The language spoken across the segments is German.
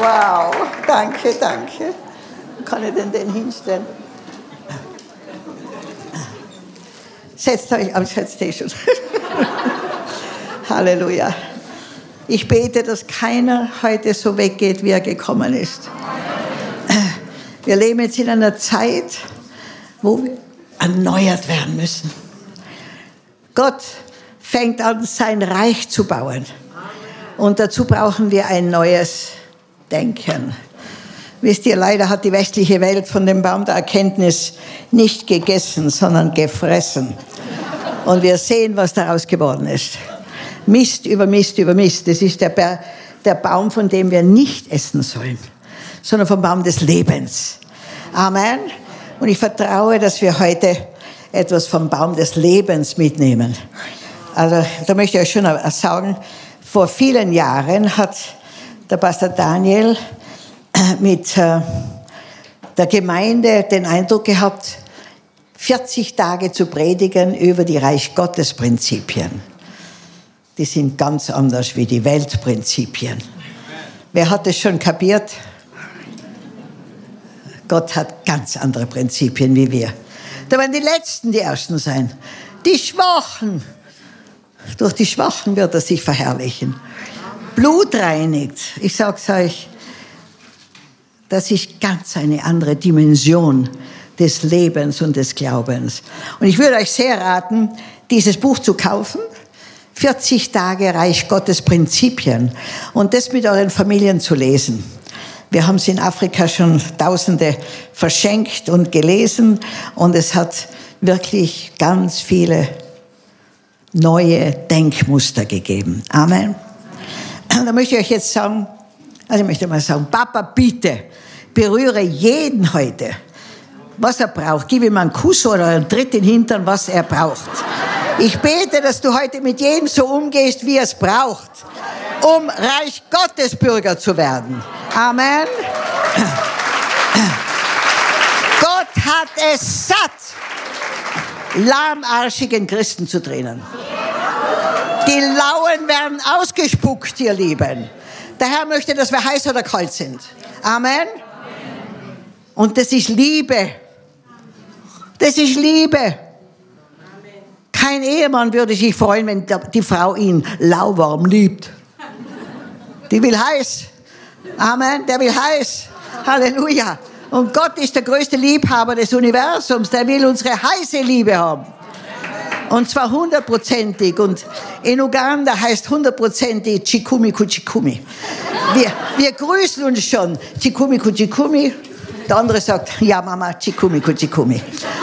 Wow, danke, danke. Kann ich denn den hinstellen? Setzt euch, aber setzt schon. Halleluja. Ich bete, dass keiner heute so weggeht, wie er gekommen ist. Wir leben jetzt in einer Zeit, wo wir erneuert werden müssen. Gott fängt an, sein Reich zu bauen. Und dazu brauchen wir ein neues Denken. Wisst ihr, leider hat die westliche Welt von dem Baum der Erkenntnis nicht gegessen, sondern gefressen. Und wir sehen, was daraus geworden ist. Mist über Mist über Mist. Das ist der, der Baum, von dem wir nicht essen sollen, sondern vom Baum des Lebens. Amen. Und ich vertraue, dass wir heute etwas vom Baum des Lebens mitnehmen. Also da möchte ich euch schon sagen, vor vielen Jahren hat der Pastor Daniel mit äh, der Gemeinde den Eindruck gehabt, 40 Tage zu predigen über die Reich Gottes Prinzipien die sind ganz anders wie die Weltprinzipien. Wer hat es schon kapiert? Gott hat ganz andere Prinzipien wie wir. Da werden die Letzten die Ersten sein. Die Schwachen. Durch die Schwachen wird er sich verherrlichen. Blut reinigt. Ich sag's euch, das ist ganz eine andere Dimension des Lebens und des Glaubens. Und ich würde euch sehr raten, dieses Buch zu kaufen 40 Tage Reich Gottes Prinzipien und das mit euren Familien zu lesen. Wir haben es in Afrika schon Tausende verschenkt und gelesen und es hat wirklich ganz viele neue Denkmuster gegeben. Amen. Da möchte ich euch jetzt sagen, also ich möchte mal sagen, Papa, bitte berühre jeden heute, was er braucht. Gib ihm einen Kuss oder einen Tritt in den Hintern, was er braucht. Ich bete, dass du heute mit jedem so umgehst, wie es braucht, um Reich Gottes Bürger zu werden. Amen. Gott hat es satt, lahmarschigen Christen zu trennen. Die Lauen werden ausgespuckt, ihr Lieben. Der Herr möchte, dass wir heiß oder kalt sind. Amen. Und das ist Liebe. Das ist Liebe. Kein Ehemann würde sich freuen, wenn die Frau ihn lauwarm liebt. Die will heiß. Amen, der will heiß. Halleluja. Und Gott ist der größte Liebhaber des Universums. Der will unsere heiße Liebe haben. Und zwar hundertprozentig. Und in Uganda heißt hundertprozentig Chikumi Kuchikumi. Wir, wir grüßen uns schon. Chikumi Kuchikumi. Der andere sagt, ja Mama, Chikumi Kuchikumi.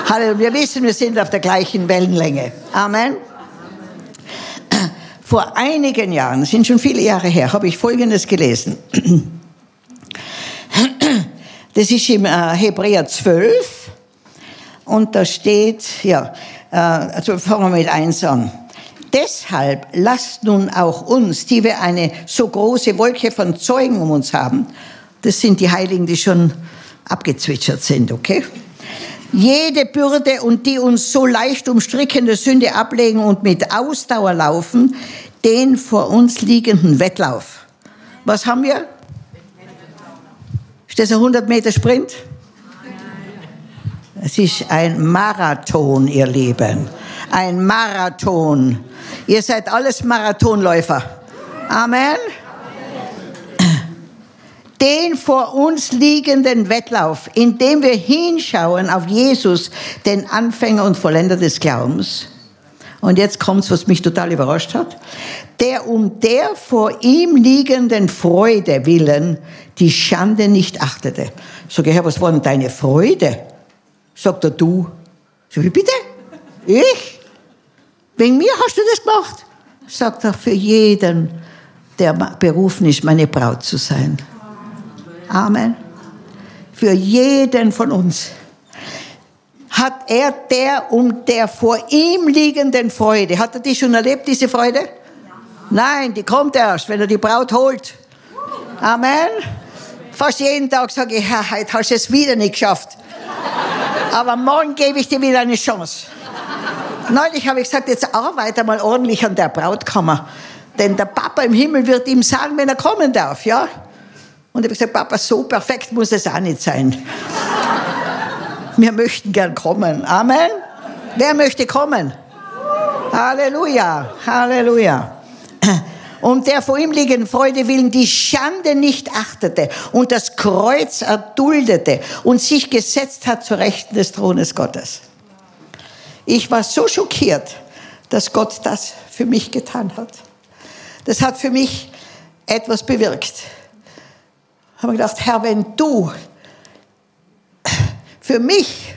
Halleluja. Wir wissen, wir sind auf der gleichen Wellenlänge. Amen. Vor einigen Jahren, sind schon viele Jahre her, habe ich Folgendes gelesen. Das ist im äh, Hebräer 12 und da steht, ja, äh, also fangen wir mit eins an. Deshalb lasst nun auch uns, die wir eine so große Wolke von Zeugen um uns haben, das sind die Heiligen, die schon abgezwitschert sind, okay? Jede Bürde und die uns so leicht umstrickende Sünde ablegen und mit Ausdauer laufen, den vor uns liegenden Wettlauf. Was haben wir? Ist das ein 100 Meter Sprint? Es ist ein Marathon, ihr Lieben. Ein Marathon. Ihr seid alles Marathonläufer. Amen den vor uns liegenden Wettlauf, indem wir hinschauen auf Jesus, den Anfänger und Vollender des Glaubens. Und jetzt kommt's, was mich total überrascht hat. Der um der vor ihm liegenden Freude willen die Schande nicht achtete. Sag ich, Herr, was war denn deine Freude? Sagt er, du. Sag ich, bitte? Ich? Wegen mir hast du das gemacht? Sagt er, für jeden, der berufen ist, meine Braut zu sein. Amen. Für jeden von uns hat er der um der vor ihm liegenden Freude. Hat er die schon erlebt, diese Freude? Nein, die kommt erst, wenn er die Braut holt. Amen. Fast jeden Tag sage ich, Herr, heute hast du es wieder nicht geschafft. Aber morgen gebe ich dir wieder eine Chance. Neulich habe ich gesagt, jetzt arbeite mal ordentlich an der Brautkammer. Denn der Papa im Himmel wird ihm sagen, wenn er kommen darf, ja? Und ich habe gesagt, Papa, so perfekt muss es auch nicht sein. Wir möchten gern kommen. Amen. Wer möchte kommen? Halleluja, Halleluja. Und der vor ihm liegenden Freude willen die Schande nicht achtete und das Kreuz erduldete und sich gesetzt hat zu Rechten des Thrones Gottes. Ich war so schockiert, dass Gott das für mich getan hat. Das hat für mich etwas bewirkt. Ich habe gedacht, Herr, wenn du für mich,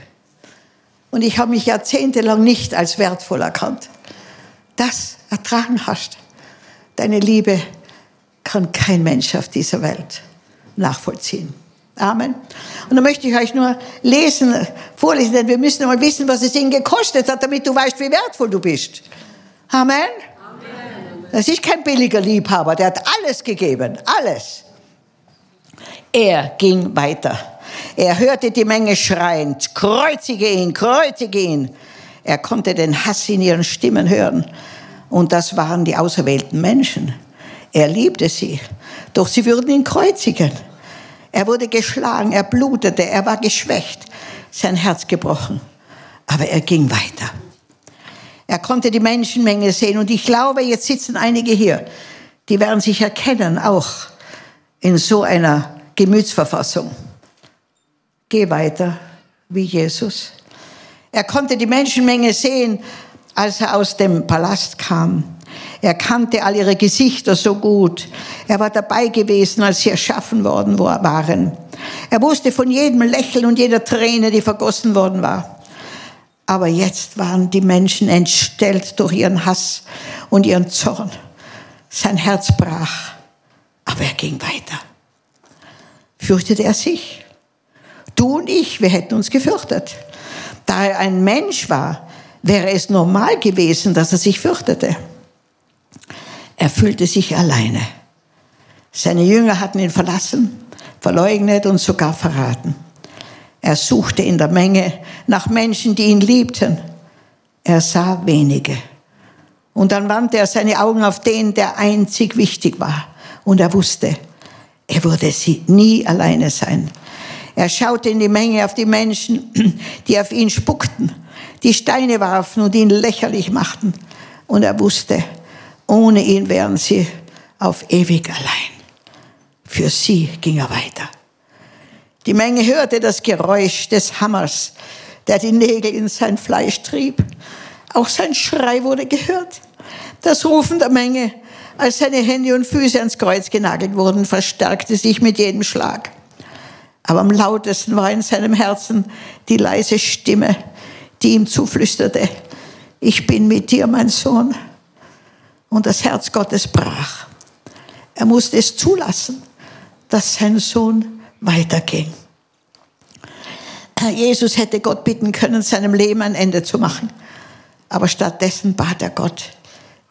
und ich habe mich jahrzehntelang nicht als wertvoll erkannt, das ertragen hast, deine Liebe kann kein Mensch auf dieser Welt nachvollziehen. Amen. Und dann möchte ich euch nur lesen, vorlesen, denn wir müssen mal wissen, was es ihnen gekostet hat, damit du weißt, wie wertvoll du bist. Amen. Amen. Das ist kein billiger Liebhaber, der hat alles gegeben, alles. Er ging weiter. Er hörte die Menge schreien, kreuzige ihn, kreuzige ihn. Er konnte den Hass in ihren Stimmen hören. Und das waren die auserwählten Menschen. Er liebte sie, doch sie würden ihn kreuzigen. Er wurde geschlagen, er blutete, er war geschwächt, sein Herz gebrochen. Aber er ging weiter. Er konnte die Menschenmenge sehen und ich glaube, jetzt sitzen einige hier, die werden sich erkennen, auch in so einer Gemütsverfassung. Geh weiter wie Jesus. Er konnte die Menschenmenge sehen, als er aus dem Palast kam. Er kannte all ihre Gesichter so gut. Er war dabei gewesen, als sie erschaffen worden waren. Er wusste von jedem Lächeln und jeder Träne, die vergossen worden war. Aber jetzt waren die Menschen entstellt durch ihren Hass und ihren Zorn. Sein Herz brach, aber er ging weiter. Fürchtete er sich? Du und ich, wir hätten uns gefürchtet. Da er ein Mensch war, wäre es normal gewesen, dass er sich fürchtete. Er fühlte sich alleine. Seine Jünger hatten ihn verlassen, verleugnet und sogar verraten. Er suchte in der Menge nach Menschen, die ihn liebten. Er sah wenige. Und dann wandte er seine Augen auf den, der einzig wichtig war. Und er wusste, er würde sie nie alleine sein. Er schaute in die Menge auf die Menschen, die auf ihn spuckten, die Steine warfen und ihn lächerlich machten. Und er wusste, ohne ihn wären sie auf ewig allein. Für sie ging er weiter. Die Menge hörte das Geräusch des Hammers, der die Nägel in sein Fleisch trieb. Auch sein Schrei wurde gehört. Das Rufen der Menge, als seine Hände und Füße ans Kreuz genagelt wurden, verstärkte sich mit jedem Schlag. Aber am lautesten war in seinem Herzen die leise Stimme, die ihm zuflüsterte, ich bin mit dir, mein Sohn. Und das Herz Gottes brach. Er musste es zulassen, dass sein Sohn weiterging. Jesus hätte Gott bitten können, seinem Leben ein Ende zu machen. Aber stattdessen bat er Gott,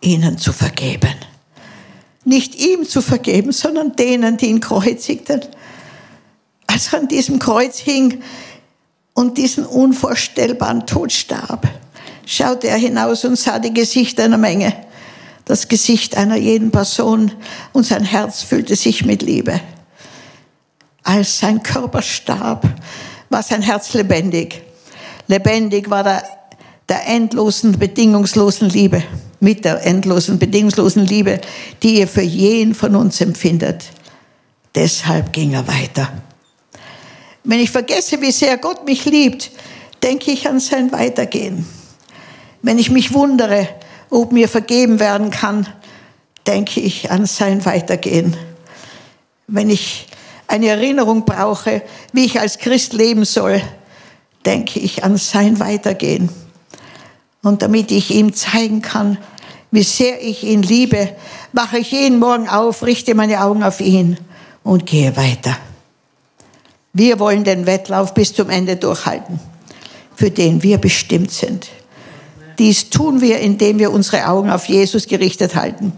ihnen zu vergeben. Nicht ihm zu vergeben, sondern denen, die ihn kreuzigten als er an diesem Kreuz hing und diesen unvorstellbaren Tod starb, schaute er hinaus und sah die Gesichter einer Menge, das Gesicht einer jeden Person und sein Herz füllte sich mit Liebe. Als sein Körper starb, war sein Herz lebendig. Lebendig war der, der endlosen, bedingungslosen Liebe, mit der endlosen, bedingungslosen Liebe, die er für jeden von uns empfindet. Deshalb ging er weiter. Wenn ich vergesse, wie sehr Gott mich liebt, denke ich an sein Weitergehen. Wenn ich mich wundere, ob mir vergeben werden kann, denke ich an sein Weitergehen. Wenn ich eine Erinnerung brauche, wie ich als Christ leben soll, denke ich an sein Weitergehen. Und damit ich ihm zeigen kann, wie sehr ich ihn liebe, wache ich jeden Morgen auf, richte meine Augen auf ihn und gehe weiter. Wir wollen den Wettlauf bis zum Ende durchhalten, für den wir bestimmt sind. Dies tun wir, indem wir unsere Augen auf Jesus gerichtet halten,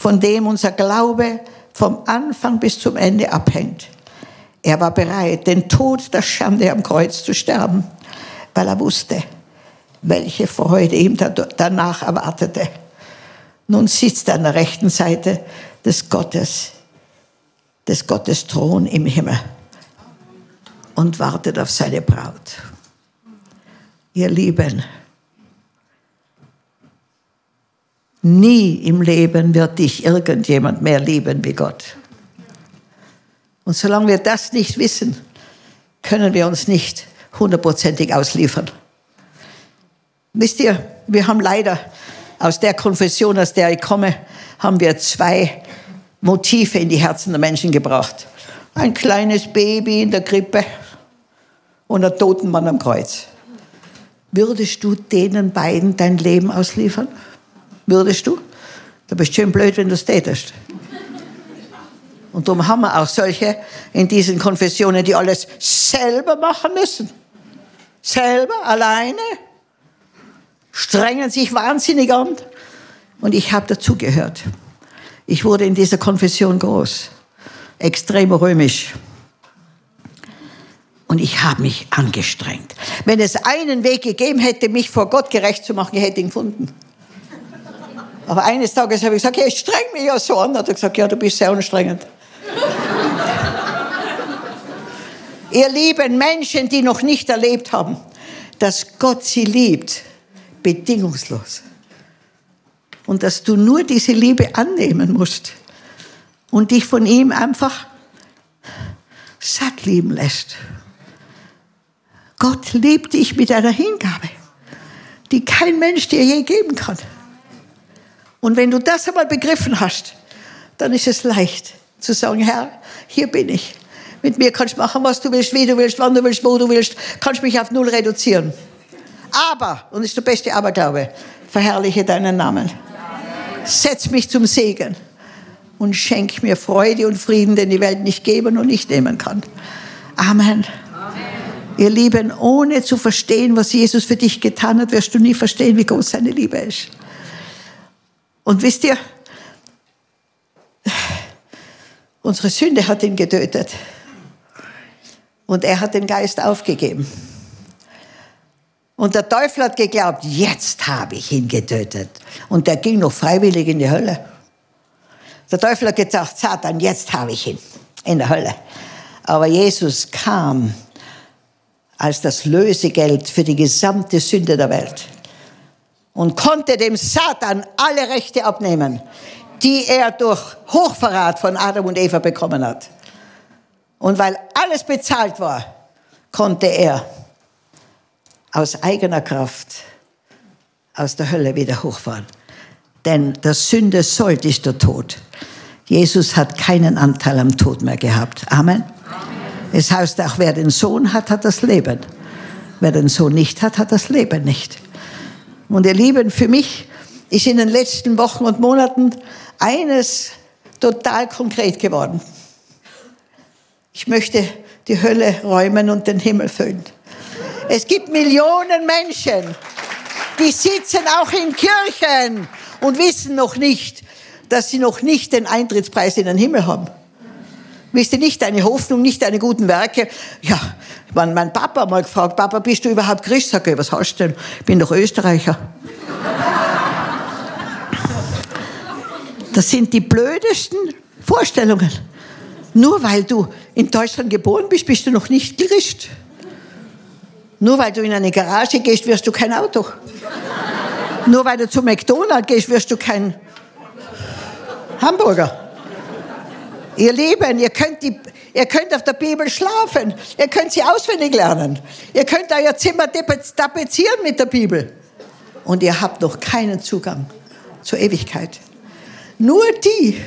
von dem unser Glaube vom Anfang bis zum Ende abhängt. Er war bereit, den Tod der Schande am Kreuz zu sterben. weil er wusste, welche Freude ihm danach erwartete. Nun sitzt er an der rechten Seite des Gottes, des Gottes Thron im Himmel und wartet auf seine Braut. Ihr Lieben, nie im Leben wird dich irgendjemand mehr lieben wie Gott. Und solange wir das nicht wissen, können wir uns nicht hundertprozentig ausliefern. Wisst ihr, wir haben leider aus der Konfession, aus der ich komme, haben wir zwei Motive in die Herzen der Menschen gebracht. Ein kleines Baby in der Krippe und ein toten Mann am Kreuz. Würdest du denen beiden dein Leben ausliefern? Würdest du? Du bist schön blöd, wenn du es tätest. Und darum haben wir auch solche in diesen Konfessionen, die alles selber machen müssen. Selber, alleine. Strengen sich wahnsinnig an. Und ich habe dazugehört. Ich wurde in dieser Konfession groß. Extrem römisch. Und ich habe mich angestrengt. Wenn es einen Weg gegeben hätte, mich vor Gott gerecht zu machen, ich hätte ihn gefunden. Aber eines Tages habe ich gesagt, ja, ich streng mich ja so an. Hat er gesagt, ja, du bist sehr anstrengend. Ihr lieben Menschen, die noch nicht erlebt haben, dass Gott sie liebt, bedingungslos. Und dass du nur diese Liebe annehmen musst und dich von ihm einfach satt lieben lässt. Gott liebt dich mit einer Hingabe, die kein Mensch dir je geben kann. Und wenn du das einmal begriffen hast, dann ist es leicht zu sagen, Herr, hier bin ich. Mit mir kannst du machen, was du willst, wie du willst, wann du willst, wo du willst, kannst mich auf null reduzieren. Aber, und das ist der beste Aberglaube, verherrliche deinen Namen. Setz mich zum Segen und schenk mir Freude und Frieden, den die Welt nicht geben und nicht nehmen kann. Amen. Ihr Lieben, ohne zu verstehen, was Jesus für dich getan hat, wirst du nie verstehen, wie groß seine Liebe ist. Und wisst ihr, unsere Sünde hat ihn getötet. Und er hat den Geist aufgegeben. Und der Teufel hat geglaubt, jetzt habe ich ihn getötet. Und der ging noch freiwillig in die Hölle. Der Teufel hat gesagt, Satan, jetzt habe ich ihn in der Hölle. Aber Jesus kam als das Lösegeld für die gesamte Sünde der Welt und konnte dem Satan alle Rechte abnehmen, die er durch Hochverrat von Adam und Eva bekommen hat. Und weil alles bezahlt war, konnte er aus eigener Kraft aus der Hölle wieder hochfahren. Denn der Sünde Sold ist der Tod. Jesus hat keinen Anteil am Tod mehr gehabt. Amen. Es heißt auch, wer den Sohn hat, hat das Leben. Wer den Sohn nicht hat, hat das Leben nicht. Und ihr Lieben, für mich ist in den letzten Wochen und Monaten eines total konkret geworden. Ich möchte die Hölle räumen und den Himmel füllen. Es gibt Millionen Menschen, die sitzen auch in Kirchen und wissen noch nicht, dass sie noch nicht den Eintrittspreis in den Himmel haben. Wisst ihr nicht deine Hoffnung, nicht deine guten Werke? Ja, mein, mein Papa mal gefragt, Papa, bist du überhaupt Christ? Sag ich, was hast du denn? Ich bin doch Österreicher. Das sind die blödesten Vorstellungen. Nur weil du in Deutschland geboren bist, bist du noch nicht Christ. Nur weil du in eine Garage gehst, wirst du kein Auto. Nur weil du zu McDonald's gehst, wirst du kein Hamburger. Ihr Lieben, ihr könnt, die, ihr könnt auf der Bibel schlafen. Ihr könnt sie auswendig lernen. Ihr könnt euer Zimmer tapezieren mit der Bibel. Und ihr habt noch keinen Zugang zur Ewigkeit. Nur die,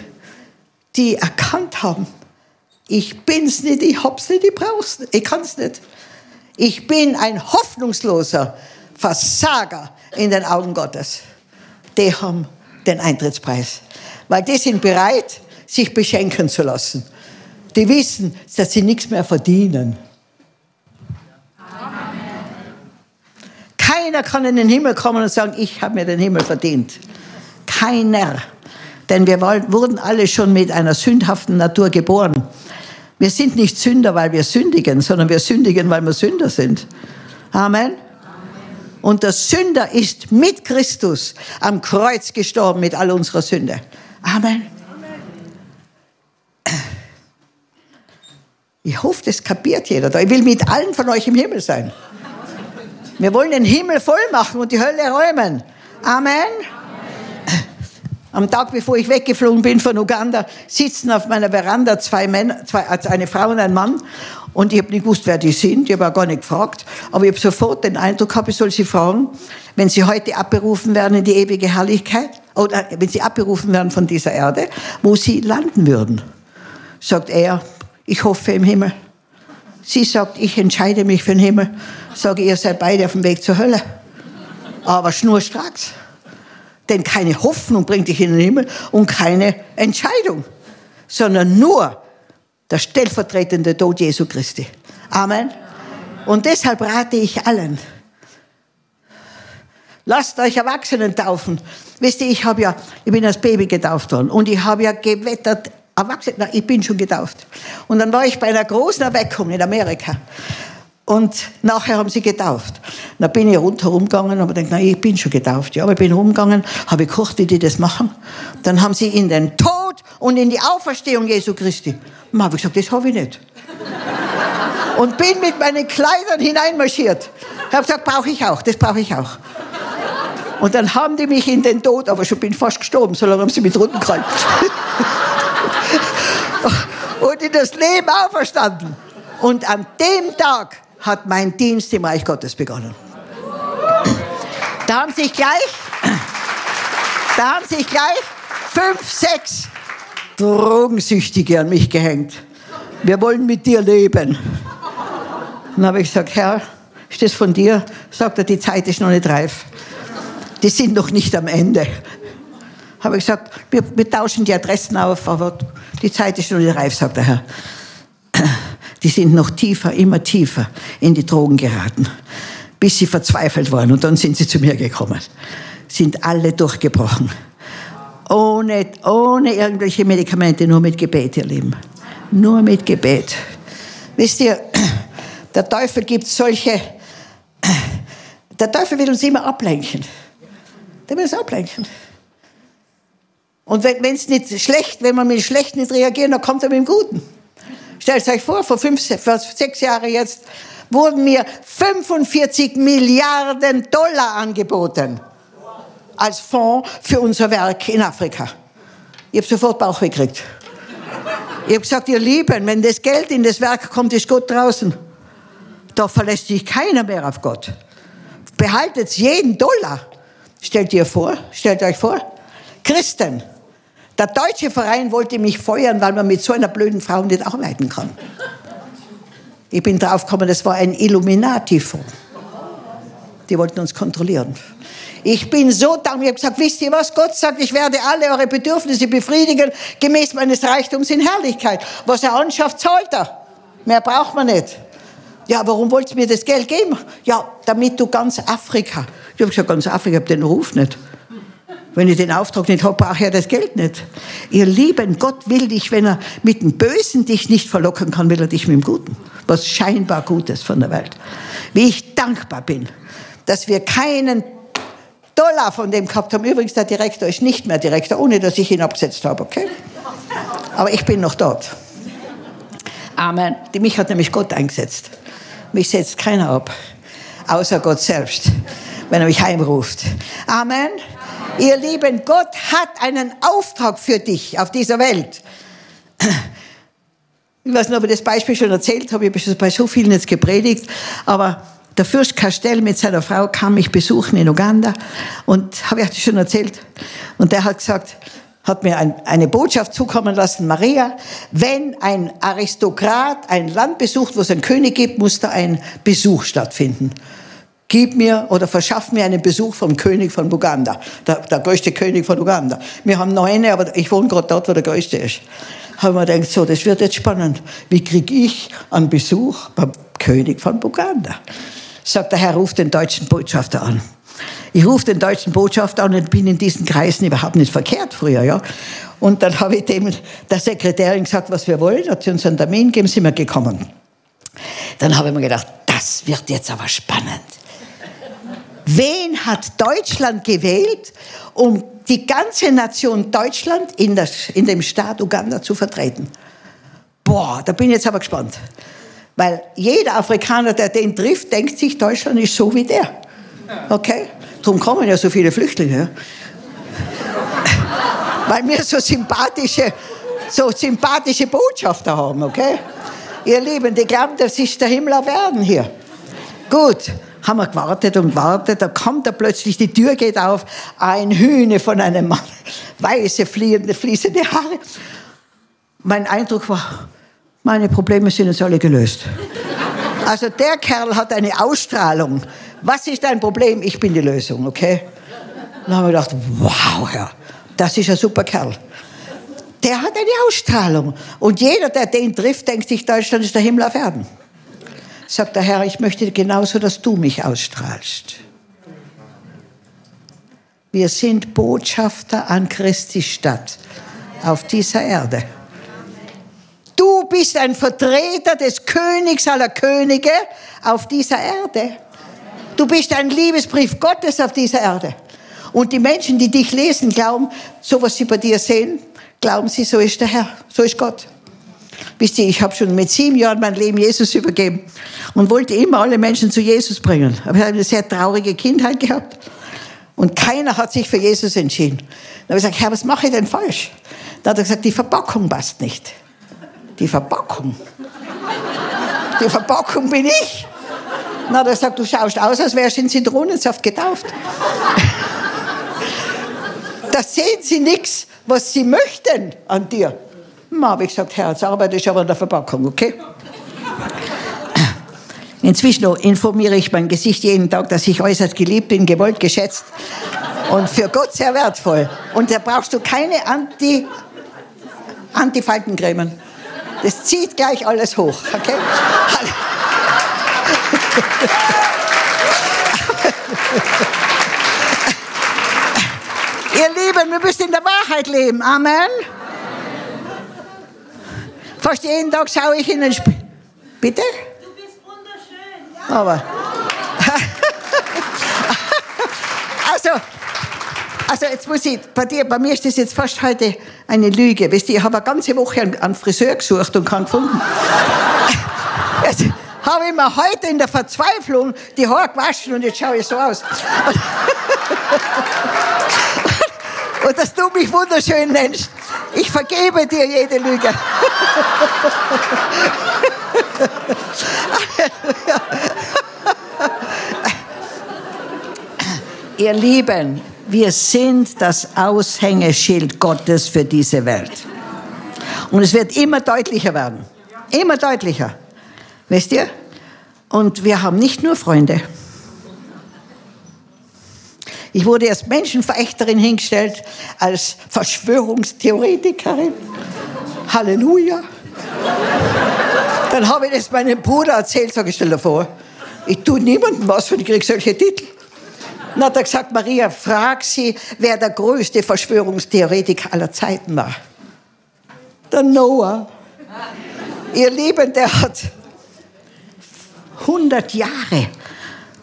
die erkannt haben, ich bin's nicht, ich hab's nicht, ich brauch's nicht, ich kann's nicht. Ich bin ein hoffnungsloser Versager in den Augen Gottes. Die haben den Eintrittspreis. Weil die sind bereit, sich beschenken zu lassen. Die wissen, dass sie nichts mehr verdienen. Keiner kann in den Himmel kommen und sagen, ich habe mir den Himmel verdient. Keiner. Denn wir wurden alle schon mit einer sündhaften Natur geboren. Wir sind nicht Sünder, weil wir sündigen, sondern wir sündigen, weil wir Sünder sind. Amen. Und der Sünder ist mit Christus am Kreuz gestorben mit all unserer Sünde. Amen. Ich hoffe, das kapiert jeder. Ich will mit allen von euch im Himmel sein. Wir wollen den Himmel voll machen und die Hölle räumen. Amen. Am Tag, bevor ich weggeflogen bin von Uganda, sitzen auf meiner Veranda zwei Männer, zwei, also eine Frau und ein Mann. Und ich habe nicht gewusst, wer die sind. Ich habe auch gar nicht gefragt. Aber ich habe sofort den Eindruck gehabt, ich soll sie fragen, wenn sie heute abberufen werden in die ewige Herrlichkeit, oder wenn sie abberufen werden von dieser Erde, wo sie landen würden. Sagt er, ich hoffe im Himmel. Sie sagt, ich entscheide mich für den Himmel. Sage, ihr seid beide auf dem Weg zur Hölle. Aber schnurstracks. Denn keine Hoffnung bringt dich in den Himmel und keine Entscheidung, sondern nur der stellvertretende Tod Jesu Christi. Amen. Und deshalb rate ich allen, lasst euch Erwachsenen taufen. Wisst ihr, ich habe ja, ich bin als Baby getauft worden und ich habe ja gewettert, Erwachsene, ich bin schon getauft. Und dann war ich bei einer großen Erweckung in Amerika. Und nachher haben sie getauft. Dann bin ich rundherum gegangen habe gedacht, nein, ich bin schon getauft. Ja, aber ich bin rumgegangen, habe gekocht, wie die das machen. Dann haben sie in den Tod und in die Auferstehung Jesu Christi. Dann habe ich gesagt, das habe ich nicht. Und bin mit meinen Kleidern hineinmarschiert. Ich habe gesagt, brauche ich auch, das brauche ich auch. Und dann haben die mich in den Tod, aber schon bin fast gestorben, so lange haben sie mich drunten gehalten. und in das Leben auferstanden. Und an dem Tag hat mein Dienst im Reich Gottes begonnen. Da haben sich gleich, da haben sich gleich fünf, sechs Drogensüchtige an mich gehängt. Wir wollen mit dir leben. Dann habe ich gesagt, Herr, ist das von dir? Sagt er, die Zeit ist noch nicht reif. Die sind noch nicht am Ende. Habe ich gesagt, wir, wir tauschen die Adressen auf, aber die Zeit ist noch nicht reif, sagt der Herr die sind noch tiefer, immer tiefer in die Drogen geraten, bis sie verzweifelt waren. Und dann sind sie zu mir gekommen. Sind alle durchgebrochen. Ohne, ohne irgendwelche Medikamente, nur mit Gebet, ihr Lieben. Nur mit Gebet. Wisst ihr, der Teufel gibt solche, der Teufel will uns immer ablenken. Der will uns ablenken. Und wenn es nicht schlecht, wenn man mit schlecht nicht reagiert, dann kommt er mit dem Guten. Stellt euch vor, vor, fünf, vor sechs Jahren jetzt wurden mir 45 Milliarden Dollar angeboten als Fonds für unser Werk in Afrika. Ich habe sofort Bauch gekriegt. Ich habe gesagt, ihr Lieben, wenn das Geld in das Werk kommt, ist Gott draußen. Da verlässt sich keiner mehr auf Gott. Behaltet jeden Dollar. Stellt ihr vor, stellt euch vor, Christen, der deutsche Verein wollte mich feuern, weil man mit so einer blöden Frau nicht arbeiten kann. Ich bin draufgekommen, das war ein Illuminati-Fonds. Die wollten uns kontrollieren. Ich bin so dankbar. Ich habe gesagt, wisst ihr was? Gott sagt, ich werde alle eure Bedürfnisse befriedigen, gemäß meines Reichtums in Herrlichkeit. Was er anschafft, zahlt er. Mehr braucht man nicht. Ja, warum wollt ihr mir das Geld geben? Ja, damit du ganz Afrika. Ich habe gesagt, ganz Afrika, ich habe den Ruf nicht. Wenn ich den Auftrag nicht habe, brauche ich ja das Geld nicht. Ihr Lieben, Gott will dich, wenn er mit dem Bösen dich nicht verlocken kann, will er dich mit dem Guten. Was scheinbar Gutes von der Welt. Wie ich dankbar bin, dass wir keinen Dollar von dem gehabt haben. Übrigens, der Direktor ist nicht mehr Direktor, ohne dass ich ihn abgesetzt habe, okay? Aber ich bin noch dort. Amen. Mich hat nämlich Gott eingesetzt. Mich setzt keiner ab, außer Gott selbst, wenn er mich heimruft. Amen. Ihr Lieben, Gott hat einen Auftrag für dich auf dieser Welt. Ich weiß nicht, ob ich das Beispiel schon erzählt habe, ich habe schon bei so vielen jetzt gepredigt, aber der Fürst Castell mit seiner Frau kam mich besuchen in Uganda. Und habe ich das schon erzählt. Und der hat gesagt, hat mir ein, eine Botschaft zukommen lassen, Maria, wenn ein Aristokrat ein Land besucht, wo es einen König gibt, muss da ein Besuch stattfinden gib mir oder verschaff mir einen Besuch vom König von Uganda, der, der größte König von Uganda. Wir haben noch eine, aber ich wohne gerade dort, wo der größte ist. Haben wir gedacht, so, das wird jetzt spannend. Wie kriege ich einen Besuch beim König von Uganda? Sagt der Herr, ruft den deutschen Botschafter an. Ich rufe den deutschen Botschafter an und bin in diesen Kreisen überhaupt nicht verkehrt früher, ja. Und dann habe ich dem, der Sekretärin gesagt, was wir wollen, hat sie uns einen Termin gegeben, sind wir gekommen. Dann habe ich mir gedacht, das wird jetzt aber spannend Wen hat Deutschland gewählt, um die ganze Nation Deutschland in, das, in dem Staat Uganda zu vertreten? Boah, da bin ich jetzt aber gespannt. Weil jeder Afrikaner, der den trifft, denkt sich, Deutschland ist so wie der. Okay? Darum kommen ja so viele Flüchtlinge. Weil wir so sympathische, so sympathische Botschafter haben, okay? Ihr Lieben, die glauben, das ist der Himmel auf Erden hier. Gut, haben wir gewartet und gewartet, da kommt er plötzlich, die Tür geht auf, ein Hühne von einem Mann, weiße, fliehende, fließende Haare. Mein Eindruck war, meine Probleme sind jetzt alle gelöst. Also der Kerl hat eine Ausstrahlung. Was ist dein Problem? Ich bin die Lösung, okay? Dann haben wir gedacht, wow, Herr, das ist ein super Kerl. Der hat eine Ausstrahlung. Und jeder, der den trifft, denkt sich, Deutschland ist der Himmel auf Erden. Sagt der Herr, ich möchte genauso, dass du mich ausstrahlst. Wir sind Botschafter an Christi Stadt auf dieser Erde. Du bist ein Vertreter des Königs aller Könige auf dieser Erde. Du bist ein Liebesbrief Gottes auf dieser Erde. Und die Menschen, die dich lesen, glauben, so was sie bei dir sehen, glauben sie, so ist der Herr, so ist Gott. Wisst ihr, ich habe schon mit sieben Jahren mein Leben Jesus übergeben und wollte immer alle Menschen zu Jesus bringen. Aber ich habe eine sehr traurige Kindheit gehabt und keiner hat sich für Jesus entschieden. Dann habe ich gesagt, Herr, was mache ich denn falsch? Dann hat er gesagt, die Verpackung passt nicht. Die Verpackung? Die Verpackung bin ich. Dann hat er gesagt, du schaust aus, als wärst du in Zitronensaft getauft. da sehen sie nichts, was sie möchten an dir. Dann habe ich gesagt, Herr, jetzt arbeite ich aber an der Verpackung, okay? Inzwischen informiere ich mein Gesicht jeden Tag, dass ich äußerst geliebt bin, gewollt, geschätzt und für Gott sehr wertvoll. Und da brauchst du keine Anti, Antifaltencremen. Das zieht gleich alles hoch, okay? Ihr Lieben, wir müssen in der Wahrheit leben. Amen. Fast jeden Tag schaue ich in den Spiegel. Bitte? Du bist wunderschön. Ja. Aber. also, also jetzt muss ich, bei dir, bei mir ist das jetzt fast heute eine Lüge. Weißt du, ich habe eine ganze Woche einen Friseur gesucht und keinen gefunden. Jetzt habe ich mir heute in der Verzweiflung die Haare gewaschen und jetzt schaue ich so aus. Und dass du mich wunderschön nennst. Ich vergebe dir jede Lüge. Ihr Lieben, wir sind das Aushängeschild Gottes für diese Welt. Und es wird immer deutlicher werden. Immer deutlicher. Wisst ihr? Und wir haben nicht nur Freunde. Ich wurde als Menschenverächterin hingestellt, als Verschwörungstheoretikerin. Halleluja. Dann habe ich das meinem Bruder erzählt, sage ich, stell dir vor, ich tue niemandem was und ich kriege solche Titel. Dann hat er gesagt, Maria, frag sie, wer der größte Verschwörungstheoretiker aller Zeiten war. Der Noah. Ihr Lieben, der hat 100 Jahre,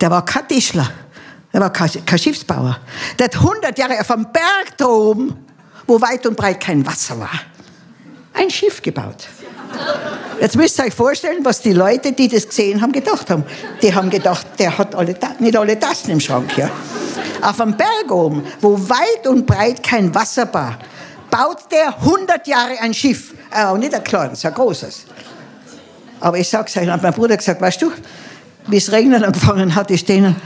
der war kein Tischler, der war kein, Schiffsbauer. Der hat 100 Jahre auf einem Berg da oben, wo weit und breit kein Wasser war, ein Schiff gebaut. Jetzt müsst ihr euch vorstellen, was die Leute, die das gesehen haben, gedacht haben. Die haben gedacht, der hat alle, nicht alle Tassen im Schrank hier. Auf einem Berg oben, wo weit und breit kein Wasser war, baut der 100 Jahre ein Schiff. Äh, nicht ein kleines, ein großes. Aber ich sag's euch, hat mein Bruder gesagt, weißt du, wie es regnen angefangen hat, ist denen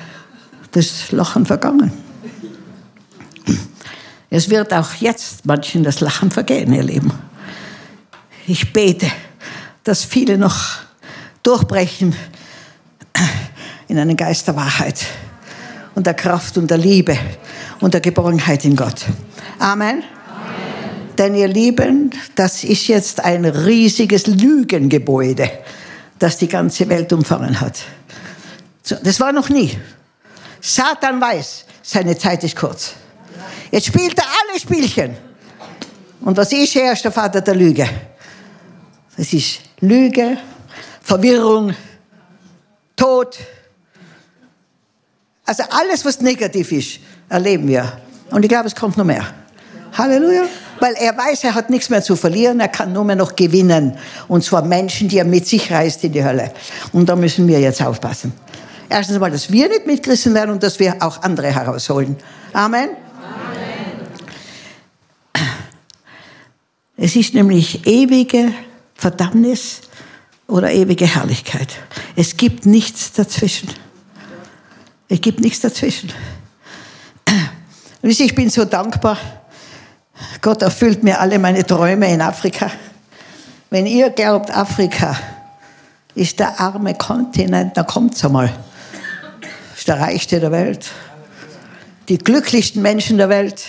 das Lachen vergangen. Es wird auch jetzt manchen das Lachen vergehen, ihr Lieben. Ich bete, dass viele noch durchbrechen in einen Geist der Wahrheit und der Kraft und der Liebe und der Geborgenheit in Gott. Amen. Amen. Denn ihr Lieben, das ist jetzt ein riesiges Lügengebäude, das die ganze Welt umfangen hat. Das war noch nie. Satan weiß, seine Zeit ist kurz. Jetzt spielt er alle Spielchen. Und was ist er? Ist der Vater der Lüge. Das ist Lüge, Verwirrung, Tod, Also alles, was negativ ist, erleben wir. Und ich glaube, es kommt noch mehr. Halleluja. Weil er weiß, er hat nichts mehr zu verlieren, er kann nur mehr noch gewinnen. Und zwar Menschen, die er mit sich reißt in die Hölle. Und da müssen wir jetzt aufpassen. Erstens einmal, dass wir nicht mitgerissen werden und dass wir auch andere herausholen. Amen. Es ist nämlich ewige Verdammnis oder ewige Herrlichkeit. Es gibt nichts dazwischen. Es gibt nichts dazwischen. Und ich bin so dankbar. Gott erfüllt mir alle meine Träume in Afrika. Wenn ihr glaubt, Afrika ist der arme Kontinent, dann kommt's einmal. Ist der reichste der Welt. Die glücklichsten Menschen der Welt.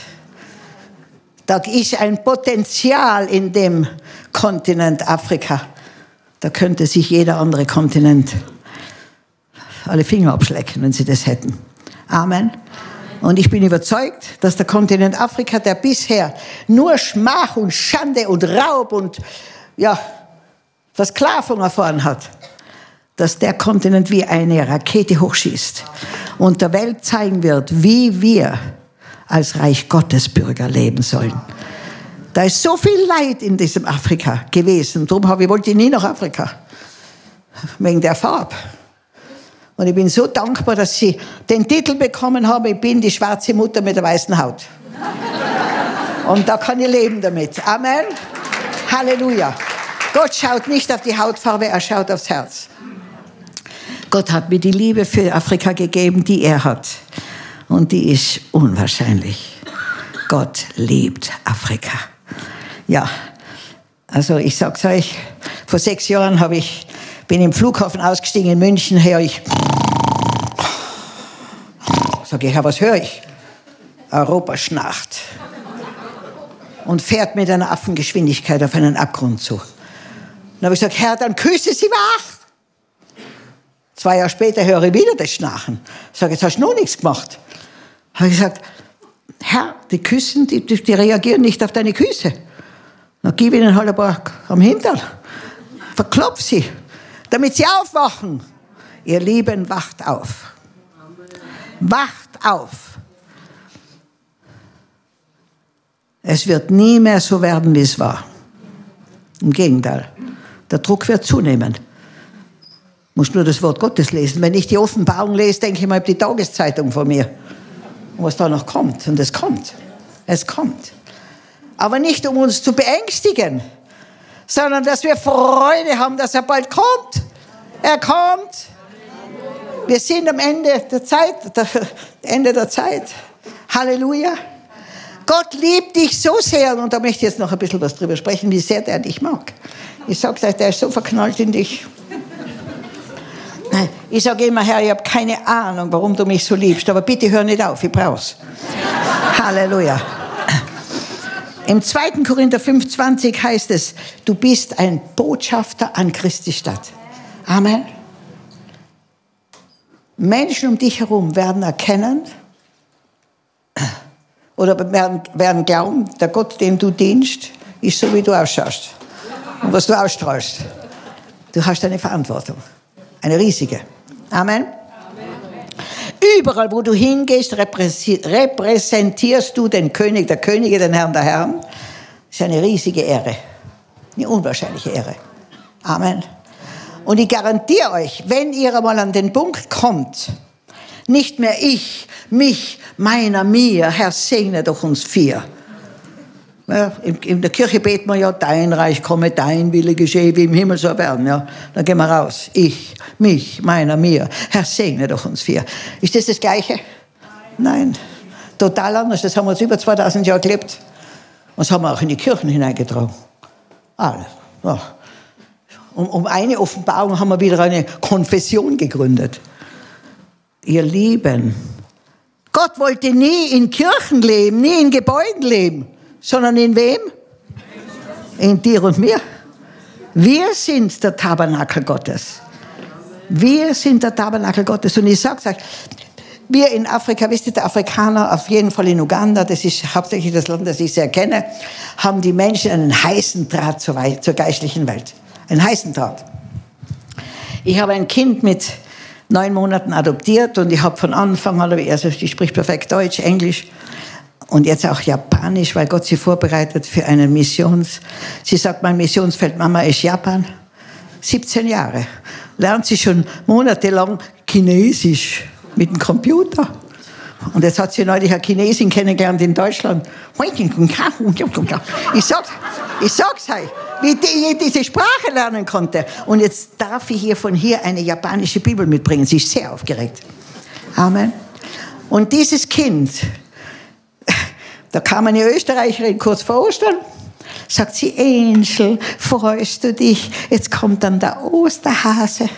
Da ist ein Potenzial in dem Kontinent Afrika. Da könnte sich jeder andere Kontinent alle Finger abschlecken, wenn sie das hätten. Amen. Und ich bin überzeugt, dass der Kontinent Afrika, der bisher nur Schmach und Schande und Raub und ja, Versklavung erfahren hat, dass der Kontinent wie eine Rakete hochschießt und der Welt zeigen wird, wie wir als Reich Gottes Bürger leben sollen. Da ist so viel Leid in diesem Afrika gewesen. Darum habe ich wollte nie nach Afrika. Wegen der Farbe. Und ich bin so dankbar, dass sie den Titel bekommen haben, ich bin die schwarze Mutter mit der weißen Haut. Und da kann ich leben damit. Amen. Halleluja. Gott schaut nicht auf die Hautfarbe, er schaut aufs Herz. Gott hat mir die Liebe für Afrika gegeben, die er hat. Und die ist unwahrscheinlich. Gott liebt Afrika. Ja, also ich sag's euch, vor sechs Jahren habe ich, bin im Flughafen ausgestiegen in München, höre ich, sage ich, Herr, was höre ich? Europa schnarcht und fährt mit einer Affengeschwindigkeit auf einen Abgrund zu. Dann habe ich gesagt, Herr, dann küsse sie wach. Zwei Jahre später höre ich wieder das Schnarchen. Ich sage, jetzt hast du noch nichts gemacht habe ich gesagt, Herr, die Küssen, die, die, reagieren nicht auf deine Küsse. Dann gib ihnen halt ein paar am Hintern. Verklopf sie, damit sie aufwachen. Ihr Lieben, wacht auf. Wacht auf. Es wird nie mehr so werden, wie es war. Im Gegenteil. Der Druck wird zunehmen. Muss nur das Wort Gottes lesen. Wenn ich die Offenbarung lese, denke ich mal, die Tageszeitung vor mir was da noch kommt. Und es kommt. Es kommt. Aber nicht, um uns zu beängstigen, sondern dass wir Freude haben, dass er bald kommt. Er kommt. Wir sind am Ende der Zeit, der Ende der Zeit. Halleluja. Gott liebt dich so sehr, und da möchte ich jetzt noch ein bisschen was drüber sprechen, wie sehr der dich mag. Ich sage euch, der ist so verknallt in dich. Ich sage immer, Herr, ich habe keine Ahnung, warum du mich so liebst, aber bitte hör nicht auf, ich brauch's. Halleluja. Im 2. Korinther 5,20 heißt es, du bist ein Botschafter an Christi Stadt. Amen. Menschen um dich herum werden erkennen oder werden, werden glauben, der Gott, dem du dienst, ist so, wie du ausschaust und was du ausstrahlst. Du hast eine Verantwortung. Eine riesige. Amen. Überall, wo du hingehst, repräsentierst du den König der Könige, den Herrn der Herren. Das ist eine riesige Ehre. Eine unwahrscheinliche Ehre. Amen. Und ich garantiere euch, wenn ihr einmal an den Punkt kommt, nicht mehr ich, mich, meiner, mir, Herr, segne doch uns vier ja, in, in, der Kirche beten wir ja, dein Reich komme, dein Wille geschehe, wie im Himmel so werden. Ja. Dann gehen wir raus. Ich, mich, meiner, mir. Herr, segne doch uns vier. Ist das das Gleiche? Nein. Total anders. Das haben wir uns über 2000 Jahre gelebt. Und das haben wir auch in die Kirchen hineingetragen. Alles. Ja. Um, um eine Offenbarung haben wir wieder eine Konfession gegründet. Ihr Lieben, Gott wollte nie in Kirchen leben, nie in Gebäuden leben sondern in wem? In dir und mir. Wir sind der Tabernakel Gottes. Wir sind der Tabernakel Gottes. Und ich sage euch, wir in Afrika, wisst ihr, der Afrikaner, auf jeden Fall in Uganda, das ist hauptsächlich das Land, das ich sehr kenne, haben die Menschen einen heißen Draht zur, zur geistlichen Welt. Einen heißen Draht. Ich habe ein Kind mit neun Monaten adoptiert und ich habe von Anfang an, also die spricht perfekt Deutsch, Englisch und jetzt auch Japanisch, weil Gott sie vorbereitet für einen Missions. Sie sagt, mein Missionsfeld Mama ist Japan. 17 Jahre. Lernt sie schon monatelang Chinesisch mit dem Computer. Und jetzt hat sie neulich eine Chinesin kennengelernt in Deutschland. Ich sag's, ich sag's euch, wie die diese Sprache lernen konnte. Und jetzt darf ich hier von hier eine japanische Bibel mitbringen. Sie ist sehr aufgeregt. Amen. Und dieses Kind, da kam eine Österreicherin kurz vor Ostern, sagt sie, Angel, freust du dich? Jetzt kommt dann der Osterhase.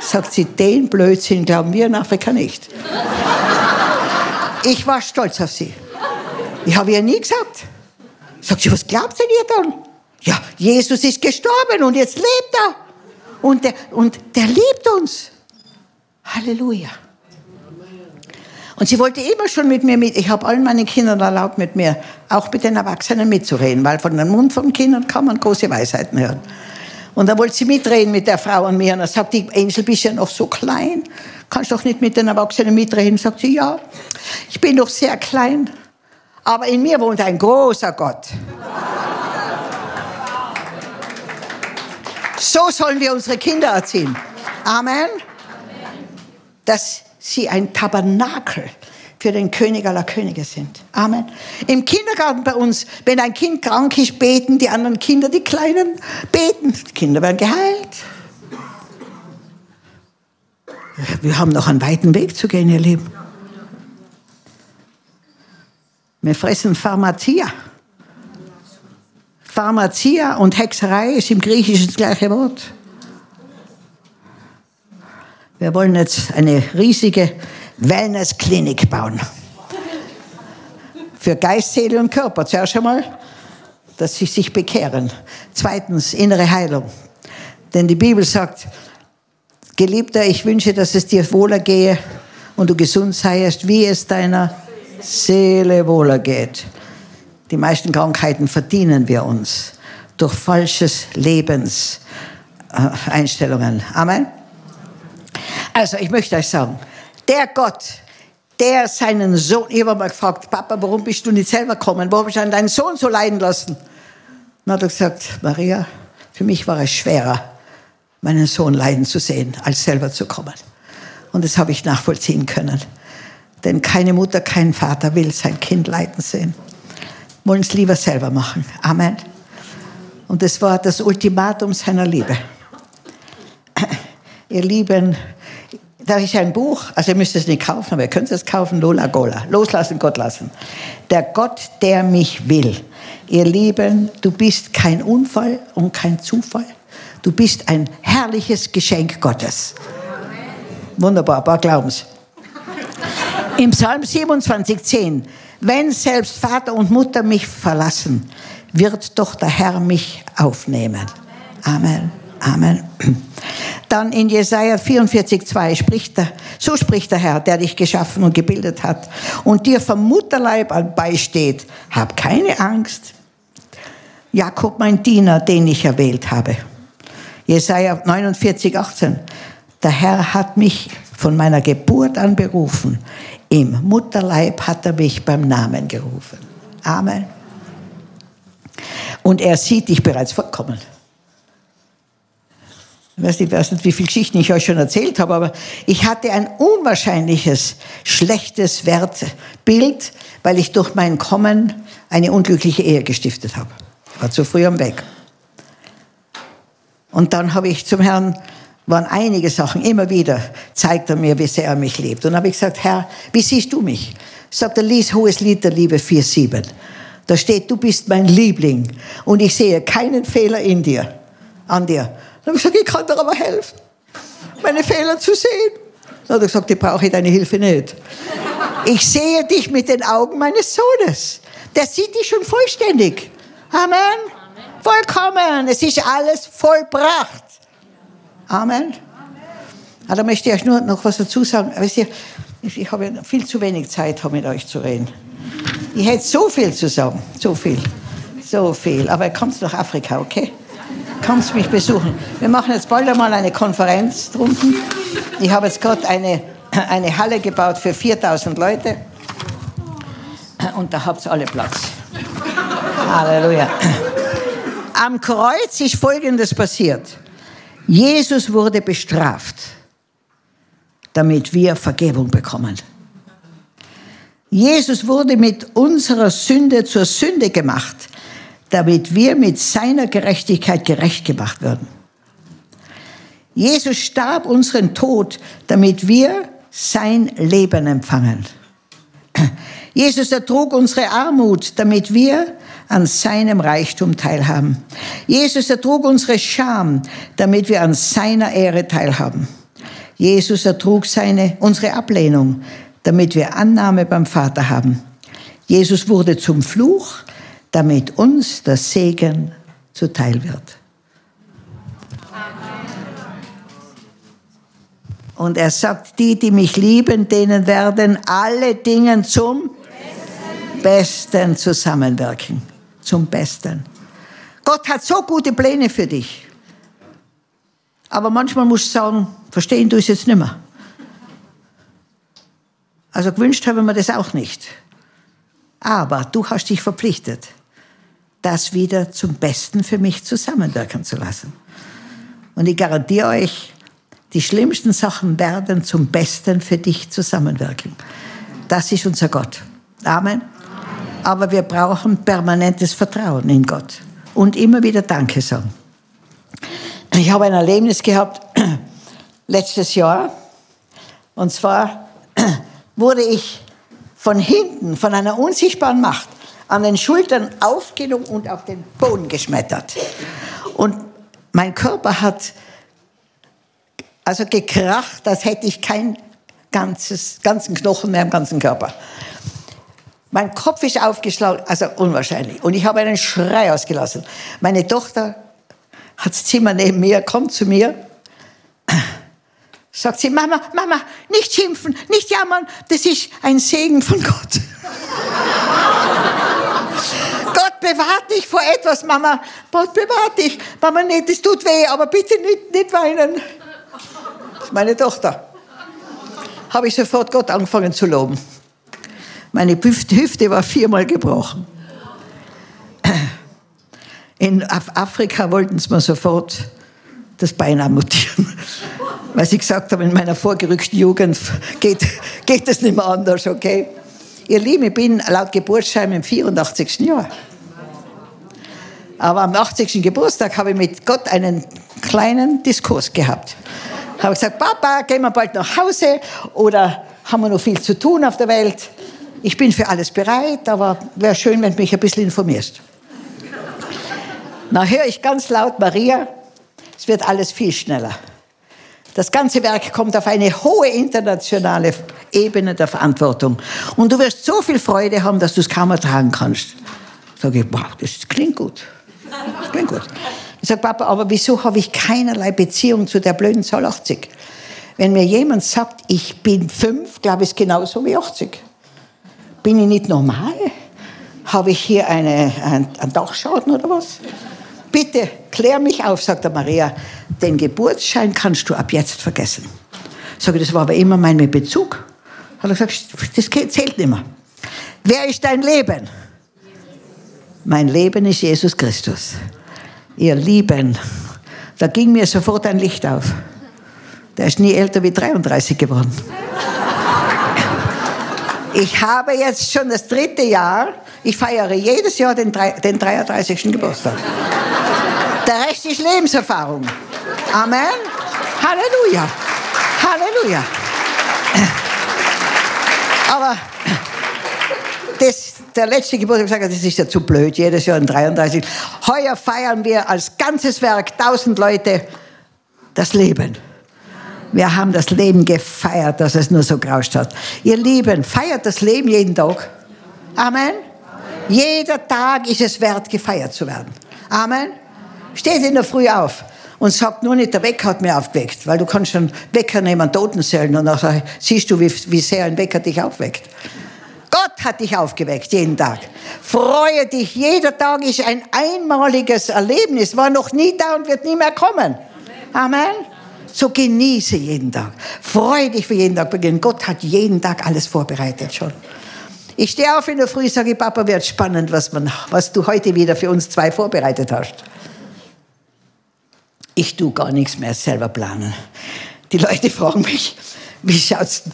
Sagt sie, den Blödsinn glauben wir in Afrika nicht. Ich war stolz auf sie. Ich habe ihr nie gesagt. Sagt sie, was glaubt denn ihr dann? Ja, Jesus ist gestorben und jetzt lebt er. Und der, und der liebt uns. Halleluja. Und sie wollte immer schon mit mir mit. Ich habe allen meinen Kindern erlaubt, mit mir, auch mit den Erwachsenen mitzureden, weil von dem Mund von Kindern kann man große Weisheiten hören. Und dann wollte sie mitreden mit der Frau und mir. Und dann sagt die Angel, bist ja noch so klein. Kannst doch nicht mit den Erwachsenen mitreden. Sagt sie, ja, ich bin doch sehr klein. Aber in mir wohnt ein großer Gott. So sollen wir unsere Kinder erziehen. Amen. Dass sie ein Tabernakel für den König aller Könige sind. Amen. Im Kindergarten bei uns, wenn ein Kind krank ist, beten die anderen Kinder, die Kleinen, beten. Die Kinder werden geheilt. Wir haben noch einen weiten Weg zu gehen, ihr Lieben. Wir fressen Pharmacia. Pharmacia und Hexerei ist im Griechischen das gleiche Wort. Wir wollen jetzt eine riesige Wellnessklinik bauen. Für Geist, Seele und Körper. Zuerst einmal, dass sie sich bekehren. Zweitens, innere Heilung. Denn die Bibel sagt, Geliebter, ich wünsche, dass es dir wohler gehe und du gesund seiest, wie es deiner Seele wohler geht. Die meisten Krankheiten verdienen wir uns durch falsches Lebenseinstellungen. Amen. Also, ich möchte euch sagen, der Gott, der seinen Sohn, ich habe mal gefragt, Papa, warum bist du nicht selber gekommen? Warum hast du deinen Sohn so leiden lassen? Dann hat er gesagt, Maria, für mich war es schwerer, meinen Sohn leiden zu sehen, als selber zu kommen. Und das habe ich nachvollziehen können. Denn keine Mutter, kein Vater will sein Kind leiden sehen. Wollen es lieber selber machen. Amen. Und das war das Ultimatum seiner Liebe. Ihr Lieben, da ist ein Buch, also ihr müsst es nicht kaufen, aber ihr könnt es kaufen, Lola Gola. Loslassen, Gott lassen. Der Gott, der mich will. Ihr Lieben, du bist kein Unfall und kein Zufall. Du bist ein herrliches Geschenk Gottes. Wunderbar, paar Glaubens. Im Psalm 27, 10. Wenn selbst Vater und Mutter mich verlassen, wird doch der Herr mich aufnehmen. Amen. Amen. Dann in Jesaja 44, 2 spricht er, so spricht der Herr, der dich geschaffen und gebildet hat und dir vom Mutterleib an beisteht. Hab keine Angst. Jakob, mein Diener, den ich erwählt habe. Jesaja 49, 18. Der Herr hat mich von meiner Geburt an berufen. Im Mutterleib hat er mich beim Namen gerufen. Amen. Und er sieht dich bereits vollkommen. Weiß nicht, weiß nicht, wie viele Geschichten ich euch schon erzählt habe, aber ich hatte ein unwahrscheinliches, schlechtes Wertbild, weil ich durch mein Kommen eine unglückliche Ehe gestiftet habe. War zu früh am Weg. Und dann habe ich zum Herrn, waren einige Sachen, immer wieder zeigt er mir, wie sehr er mich liebt. Und dann habe ich gesagt, Herr, wie siehst du mich? Sagt er, lies Hohes Lied der Liebe 4,7. Da steht, du bist mein Liebling und ich sehe keinen Fehler in dir, an dir. Dann habe ich gesagt, ich kann dir aber helfen, meine Fehler zu sehen. Dann hat er gesagt, ich brauche deine Hilfe nicht. Ich sehe dich mit den Augen meines Sohnes. Der sieht dich schon vollständig. Amen. Vollkommen. Es ist alles vollbracht. Amen. Ah, da möchte ich euch nur noch was dazu sagen. Wisst ihr, ich habe viel zu wenig Zeit, um mit euch zu reden. Ich hätte so viel zu sagen. So viel. So viel. Aber ihr kommt nach Afrika, okay? Kannst mich besuchen. Wir machen jetzt bald einmal eine Konferenz drunten. Ich habe jetzt gerade eine, eine Halle gebaut für 4000 Leute. Und da habt ihr alle Platz. Halleluja. Am Kreuz ist Folgendes passiert. Jesus wurde bestraft, damit wir Vergebung bekommen. Jesus wurde mit unserer Sünde zur Sünde gemacht, damit wir mit seiner Gerechtigkeit gerecht gemacht werden. Jesus starb unseren Tod, damit wir sein Leben empfangen. Jesus ertrug unsere Armut, damit wir an seinem Reichtum teilhaben. Jesus ertrug unsere Scham, damit wir an seiner Ehre teilhaben. Jesus ertrug seine, unsere Ablehnung, damit wir Annahme beim Vater haben. Jesus wurde zum Fluch, damit uns der Segen zuteil wird. Und er sagt, die, die mich lieben, denen werden alle Dinge zum Besten, Besten zusammenwirken. Zum Besten. Gott hat so gute Pläne für dich. Aber manchmal musst du sagen, verstehen du es jetzt nicht mehr. Also gewünscht habe ich mir das auch nicht. Aber du hast dich verpflichtet, das wieder zum Besten für mich zusammenwirken zu lassen. Und ich garantiere euch, die schlimmsten Sachen werden zum Besten für dich zusammenwirken. Das ist unser Gott. Amen. Aber wir brauchen permanentes Vertrauen in Gott und immer wieder Danke sagen. Ich habe ein Erlebnis gehabt letztes Jahr. Und zwar wurde ich von hinten, von einer unsichtbaren Macht, an den Schultern aufgenommen und auf den Boden geschmettert. Und mein Körper hat also gekracht, als hätte ich keinen ganzen Knochen mehr im ganzen Körper. Mein Kopf ist aufgeschlagen, also unwahrscheinlich. Und ich habe einen Schrei ausgelassen. Meine Tochter hat das Zimmer neben mir, kommt zu mir, sagt sie, Mama, Mama, nicht schimpfen, nicht jammern, das ist ein Segen von Gott. Gott bewahrt dich vor etwas, Mama. Gott bewahrt dich. Mama, nicht, das tut weh, aber bitte nicht, nicht weinen. Meine Tochter. Habe ich sofort Gott angefangen zu loben. Meine Hüfte war viermal gebrochen. In Afrika wollten sie mir sofort das Bein amputieren, weil sie gesagt haben, in meiner vorgerückten Jugend geht, geht das nicht mehr anders, okay? Ihr Lieben, ich bin laut Geburtsschein im 84. Jahr. Aber am 80. Geburtstag habe ich mit Gott einen kleinen Diskurs gehabt. Habe gesagt, Papa, gehen wir bald nach Hause oder haben wir noch viel zu tun auf der Welt? ich bin für alles bereit, aber wäre schön, wenn du mich ein bisschen informierst. Na, höre ich ganz laut, Maria, es wird alles viel schneller. Das ganze Werk kommt auf eine hohe internationale Ebene der Verantwortung. Und du wirst so viel Freude haben, dass du es kaum ertragen kannst. Sage ich, wow, das klingt gut. Das klingt gut. Ich sage, Papa, aber wieso habe ich keinerlei Beziehung zu der blöden Zahl 80? Wenn mir jemand sagt, ich bin fünf, glaube ich, ist genauso wie 80. Bin ich nicht normal? Habe ich hier eine, ein, einen Dachschaden oder was? Bitte klär mich auf, sagt der Maria. Den Geburtsschein kannst du ab jetzt vergessen. Sage das war aber immer mein Bezug. Hat er gesagt, das zählt nicht mehr. Wer ist dein Leben? Mein Leben ist Jesus Christus. Ihr Lieben, da ging mir sofort ein Licht auf. Der ist nie älter wie 33 geworden. Ich habe jetzt schon das dritte Jahr, ich feiere jedes Jahr den, den 33. Geburtstag. Der Rest ist Lebenserfahrung. Amen. Halleluja. Halleluja. Aber das, der letzte Geburtstag gesagt, das ist ja zu blöd, jedes Jahr den 33. Heuer feiern wir als ganzes Werk, tausend Leute, das Leben. Wir haben das Leben gefeiert, dass es nur so gerauscht hat. Ihr Lieben, feiert das Leben jeden Tag. Amen. Jeder Tag ist es wert, gefeiert zu werden. Amen. Steht in der Früh auf und sagt nur nicht, der Wecker hat mich aufgeweckt, weil du kannst schon Wecker nehmen, Totenzellen und nachher siehst du, wie, wie sehr ein Wecker dich aufweckt. Gott hat dich aufgeweckt, jeden Tag. Freue dich, jeder Tag ist ein einmaliges Erlebnis, war noch nie da und wird nie mehr kommen. Amen. So genieße jeden Tag. Freue dich für jeden Tag beginnen. Gott hat jeden Tag alles vorbereitet schon. Ich stehe auf in der Früh, sage Papa, wird spannend, was, man, was du heute wieder für uns zwei vorbereitet hast. Ich tue gar nichts mehr selber planen. Die Leute fragen mich, wie schaut's?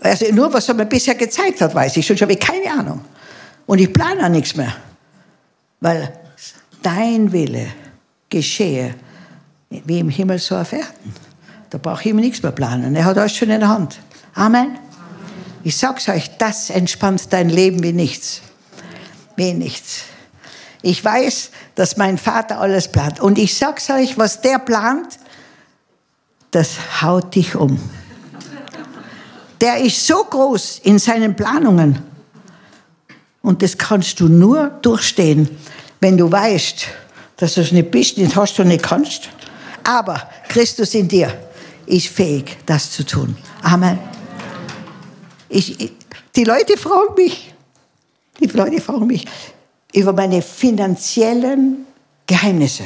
Also nur was er mir bisher gezeigt hat, weiß ich schon, habe ich keine Ahnung. Und ich plane auch nichts mehr. Weil dein Wille geschehe, wie im Himmel so auf Erden. Da brauche ich immer nichts mehr planen. Er hat alles schon in der Hand. Amen. Ich sag's euch, das entspannt dein Leben wie nichts. Wie nichts. Ich weiß, dass mein Vater alles plant. Und ich sag's euch, was der plant, das haut dich um. Der ist so groß in seinen Planungen. Und das kannst du nur durchstehen, wenn du weißt, dass du es nicht bist, nicht hast und nicht kannst. Aber Christus in dir ist fähig, das zu tun. Amen. Ich, die Leute fragen mich, die Leute fragen mich über meine finanziellen Geheimnisse.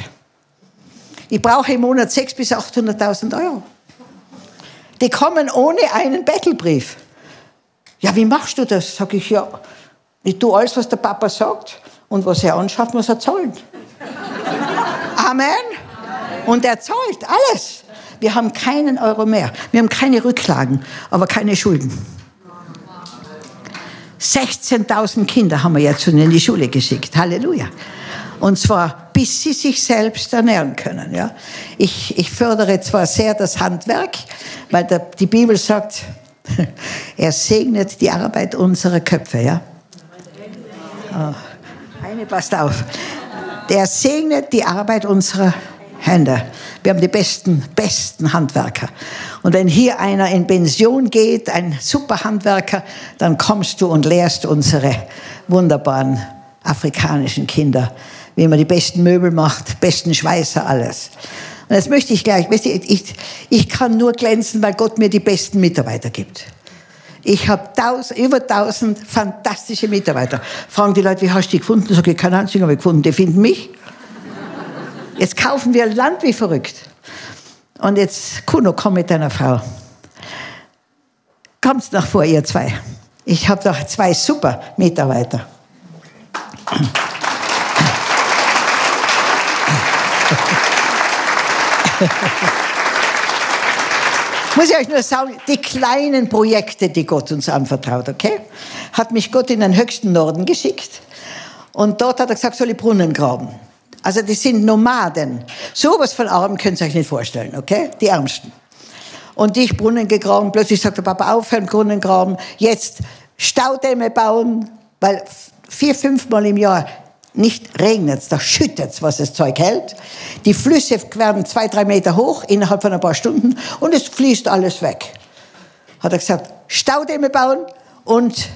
Ich brauche im Monat 600.000 bis 800.000 Euro. Die kommen ohne einen Bettelbrief. Ja, wie machst du das? Sag ich, ja, ich tue alles, was der Papa sagt und was er anschafft, muss er zahlen. Amen. Und er zahlt alles. Wir haben keinen Euro mehr. Wir haben keine Rücklagen, aber keine Schulden. 16.000 Kinder haben wir jetzt schon in die Schule geschickt. Halleluja. Und zwar, bis sie sich selbst ernähren können. Ja. Ich, ich fördere zwar sehr das Handwerk, weil der, die Bibel sagt, er segnet die Arbeit unserer Köpfe. Ja. Oh, eine passt auf. Der segnet die Arbeit unserer Hände. Wir haben die besten, besten Handwerker. Und wenn hier einer in Pension geht, ein super Handwerker, dann kommst du und lehrst unsere wunderbaren afrikanischen Kinder, wie man die besten Möbel macht, besten Schweißer, alles. Und jetzt möchte ich gleich, ich, ich kann nur glänzen, weil Gott mir die besten Mitarbeiter gibt. Ich habe über tausend fantastische Mitarbeiter. Fragen die Leute, wie hast du die gefunden? Sag ich, keine einzigen habe ich gefunden, die finden mich. Jetzt kaufen wir Land wie verrückt. Und jetzt, Kuno, komm mit deiner Frau. Kommt nach vor, ihr zwei. Ich habe doch zwei super Mitarbeiter. Muss ich euch nur sagen, die kleinen Projekte, die Gott uns anvertraut, okay? Hat mich Gott in den höchsten Norden geschickt. Und dort hat er gesagt, soll ich Brunnen graben. Also die sind Nomaden. Sowas von Armen könnt ihr euch nicht vorstellen, okay? Die Ärmsten. Und ich Brunnen gegraben, plötzlich sagt der Papa, aufhören, Brunnen graben, jetzt Staudämme bauen, weil vier, fünfmal im Jahr nicht regnet da schüttet es, was das Zeug hält. Die Flüsse werden zwei, drei Meter hoch innerhalb von ein paar Stunden und es fließt alles weg. Hat er gesagt, Staudämme bauen und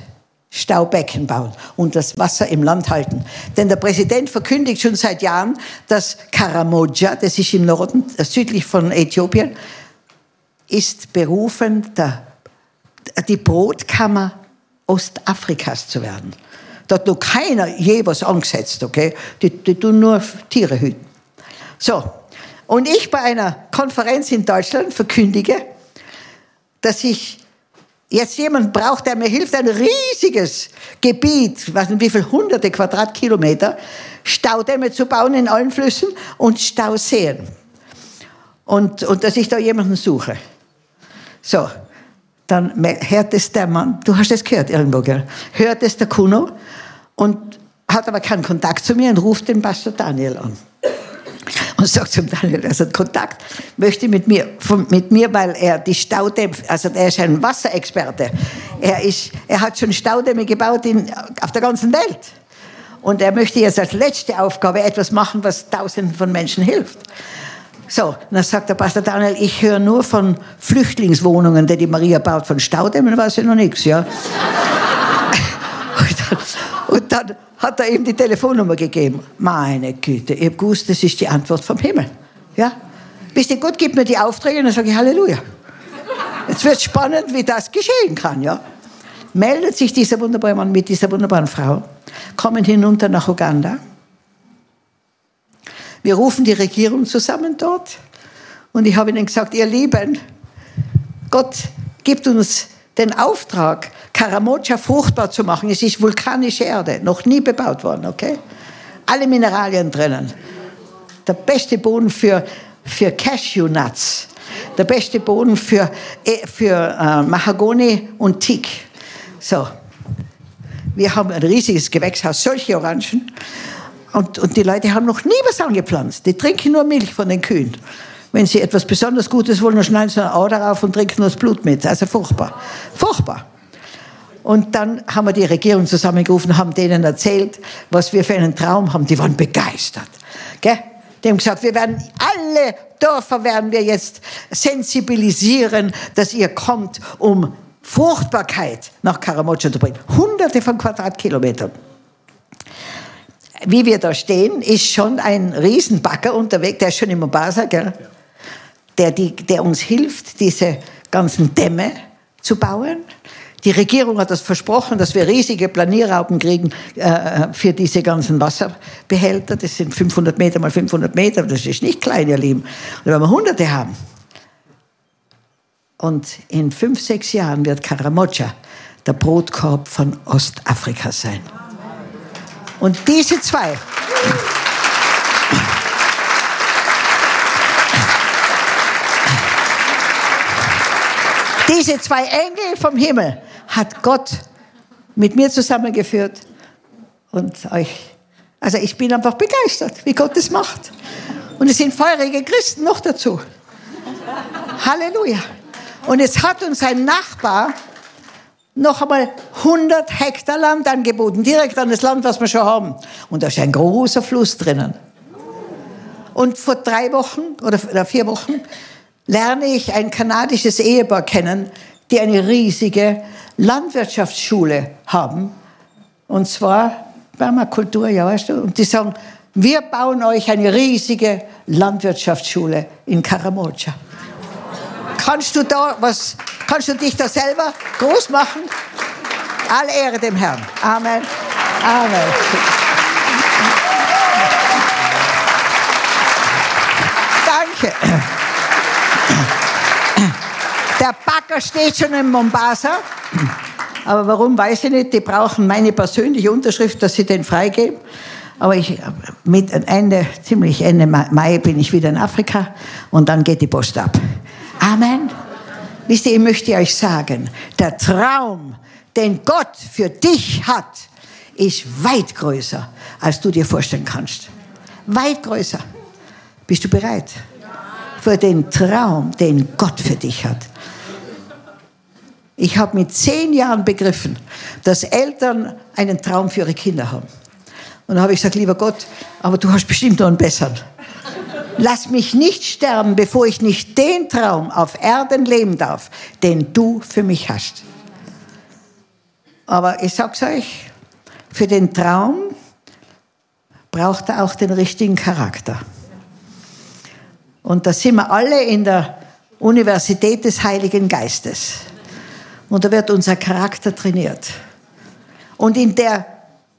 Staubecken bauen und das Wasser im Land halten. Denn der Präsident verkündigt schon seit Jahren, dass Karamoja, das ist im Norden, äh, südlich von Äthiopien, ist berufen, der, die Brotkammer Ostafrikas zu werden. Da hat noch keiner je was angesetzt, okay? Die, die tun nur Tiere hüten. So. Und ich bei einer Konferenz in Deutschland verkündige, dass ich jetzt jemand braucht, der mir hilft, ein riesiges Gebiet, was wie viele hunderte Quadratkilometer, Staudämme zu bauen in allen Flüssen und Stauseen. Und, und dass ich da jemanden suche. So, dann hört es der Mann, du hast es gehört irgendwo, gell? hört es der Kuno und hat aber keinen Kontakt zu mir und ruft den Pastor Daniel an und sagt zum Daniel, also Kontakt möchte mit mir, von, mit mir, weil er die Staudämme, also er ist ein Wasserexperte. Er, ist, er hat schon Staudämme gebaut in, auf der ganzen Welt. Und er möchte jetzt als letzte Aufgabe etwas machen, was Tausenden von Menschen hilft. So, dann sagt der Pastor Daniel, ich höre nur von Flüchtlingswohnungen, die die Maria baut, von Staudämmen weiß ich noch nichts, ja. und, dann, und dann hat er ihm die Telefonnummer gegeben. Meine Güte, ich habe gewusst, das ist die Antwort vom Himmel. Ja? Bis die Gott gibt mir die Aufträge und dann sage ich Halleluja. Jetzt wird spannend, wie das geschehen kann. Ja? meldet sich dieser wunderbare Mann mit dieser wunderbaren Frau, kommen hinunter nach Uganda. Wir rufen die Regierung zusammen dort und ich habe ihnen gesagt, ihr Lieben, Gott gibt uns den Auftrag, Karamocha fruchtbar zu machen. Es ist vulkanische Erde, noch nie bebaut worden, okay? Alle Mineralien drinnen. Der beste Boden für, für Cashew-Nuts. Der beste Boden für, äh, für äh, Mahagoni und Teak. So. Wir haben ein riesiges Gewächshaus, solche Orangen. Und, und die Leute haben noch nie was angepflanzt. Die trinken nur Milch von den Kühen. Wenn sie etwas besonders Gutes wollen, dann schneiden sie ein Au darauf und trinken das Blut mit. Also furchtbar. Furchtbar. Und dann haben wir die Regierung zusammengerufen, haben denen erzählt, was wir für einen Traum haben. Die waren begeistert. Gell? Die haben gesagt, wir werden alle Dörfer werden wir jetzt sensibilisieren, dass ihr kommt, um Fruchtbarkeit nach Karamocha zu bringen. Hunderte von Quadratkilometern. Wie wir da stehen, ist schon ein Riesenbagger unterwegs, der ist schon in Mombasa, gell? Der, die, der uns hilft, diese ganzen Dämme zu bauen. Die Regierung hat das versprochen, dass wir riesige Planierraupen kriegen äh, für diese ganzen Wasserbehälter. Das sind 500 Meter mal 500 Meter. Das ist nicht klein, ihr Lieben. Und wenn wir Hunderte haben. Und in fünf, sechs Jahren wird Karamocha der Brotkorb von Ostafrika sein. Und diese zwei. Diese zwei Engel vom Himmel hat Gott mit mir zusammengeführt und euch. Also ich bin einfach begeistert, wie Gott das macht. Und es sind feurige Christen noch dazu. Halleluja. Und es hat uns ein Nachbar noch einmal 100 Hektar Land angeboten, direkt an das Land, was wir schon haben. Und da ist ein großer Fluss drinnen. Und vor drei Wochen oder vier Wochen lerne ich ein kanadisches Ehepaar kennen, die eine riesige Landwirtschaftsschule haben. Und zwar Permakultur, ja, weißt du. Und die sagen, wir bauen euch eine riesige Landwirtschaftsschule in Karamocha. Kannst du da was, kannst du dich da selber groß machen? Alle Ehre dem Herrn. Amen. Amen. Danke. Der Bagger steht schon in Mombasa. Aber warum, weiß ich nicht. Die brauchen meine persönliche Unterschrift, dass sie den freigeben. Aber ich, mit Ende, ziemlich Ende Mai bin ich wieder in Afrika und dann geht die Post ab. Amen. Wisst ihr, ich möchte euch sagen, der Traum, den Gott für dich hat, ist weit größer, als du dir vorstellen kannst. Weit größer. Bist du bereit? Für den Traum, den Gott für dich hat. Ich habe mit zehn Jahren begriffen, dass Eltern einen Traum für ihre Kinder haben. Und dann habe ich gesagt, lieber Gott, aber du hast bestimmt noch einen besseren. Lass mich nicht sterben, bevor ich nicht den Traum auf Erden leben darf, den du für mich hast. Aber ich sag's euch, für den Traum braucht er auch den richtigen Charakter. Und da sind wir alle in der Universität des Heiligen Geistes. Und da wird unser Charakter trainiert. Und in der,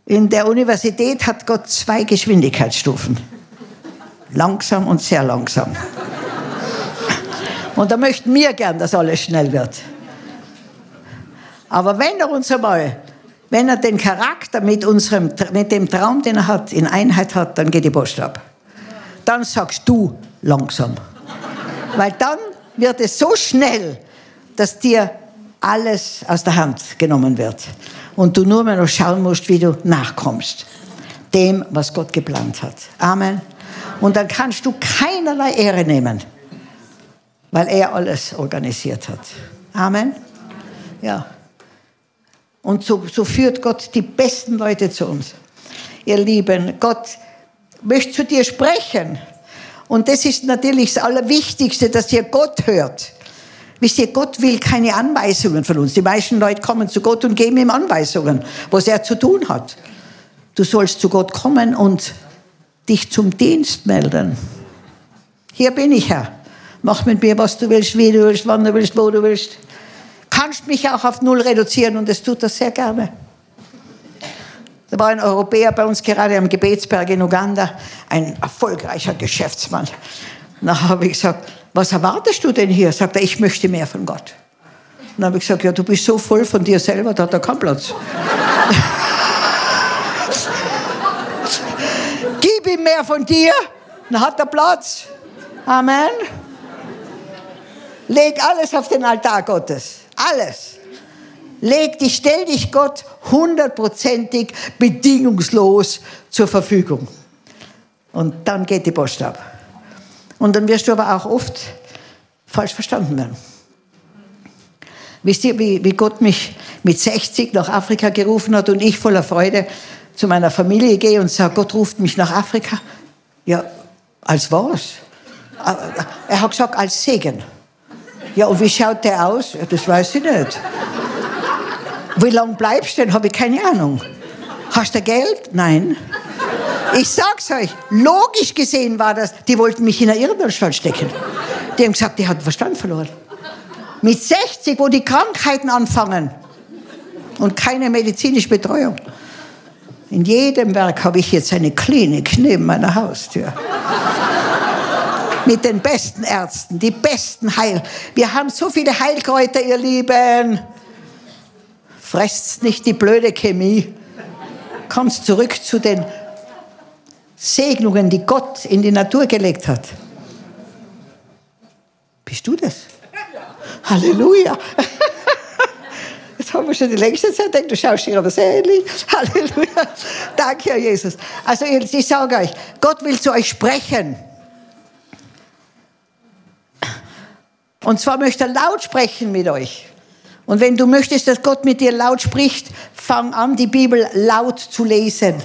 in der Universität hat Gott zwei Geschwindigkeitsstufen. Langsam und sehr langsam. Und da möchten wir gern, dass alles schnell wird. Aber wenn er uns einmal, wenn er den Charakter mit, unserem, mit dem Traum, den er hat, in Einheit hat, dann geht die Post ab. Dann sagst du langsam. Weil dann wird es so schnell, dass dir alles aus der Hand genommen wird. Und du nur mehr noch schauen musst, wie du nachkommst. Dem, was Gott geplant hat. Amen. Und dann kannst du keinerlei Ehre nehmen, weil er alles organisiert hat. Amen. Ja. Und so, so führt Gott die besten Leute zu uns. Ihr Lieben, Gott möchte zu dir sprechen. Und das ist natürlich das Allerwichtigste, dass ihr Gott hört. Wisst ihr, Gott will keine Anweisungen von uns. Die meisten Leute kommen zu Gott und geben ihm Anweisungen, was er zu tun hat. Du sollst zu Gott kommen und dich zum Dienst melden. Hier bin ich, Herr. Mach mit mir, was du willst, wie du willst, wann du willst, wo du willst. kannst mich auch auf Null reduzieren und das tut er sehr gerne. Da war ein Europäer bei uns gerade am Gebetsberg in Uganda, ein erfolgreicher Geschäftsmann. Nachher habe ich gesagt, was erwartest du denn hier? Sagt er, ich möchte mehr von Gott. Dann habe ich gesagt, ja, du bist so voll von dir selber, da hat er keinen Platz. Gib ihm mehr von dir, dann hat er Platz. Amen. Leg alles auf den Altar Gottes. Alles. Leg dich, stell dich Gott hundertprozentig bedingungslos zur Verfügung. Und dann geht die Post ab. Und dann wirst du aber auch oft falsch verstanden werden. Wisst ihr, wie, wie Gott mich mit 60 nach Afrika gerufen hat und ich voller Freude zu meiner Familie gehe und sage, Gott ruft mich nach Afrika? Ja, als was? Er hat gesagt, als Segen. Ja, und wie schaut der aus? Ja, das weiß ich nicht. Wie lange bleibst du denn? Habe ich keine Ahnung. Hast du Geld? Nein. Ich sag's euch, logisch gesehen war das, die wollten mich in eine Irrenanstalt stecken. Die haben gesagt, die hat Verstand verloren. Mit 60, wo die Krankheiten anfangen und keine medizinische Betreuung. In jedem Werk habe ich jetzt eine Klinik neben meiner Haustür. Mit den besten Ärzten, die besten Heil. Wir haben so viele Heilkräuter, ihr Lieben. Fresst nicht die blöde Chemie. Kommst zurück zu den Segnungen, die Gott in die Natur gelegt hat. Bist du das? Halleluja. Jetzt haben wir schon die längste Zeit gedacht, du schaust dir aber sehr ähnlich. Halleluja. Danke, Herr Jesus. Also ich sage euch, Gott will zu euch sprechen. Und zwar möchte er laut sprechen mit euch. Und wenn du möchtest, dass Gott mit dir laut spricht, fang an, die Bibel laut zu lesen.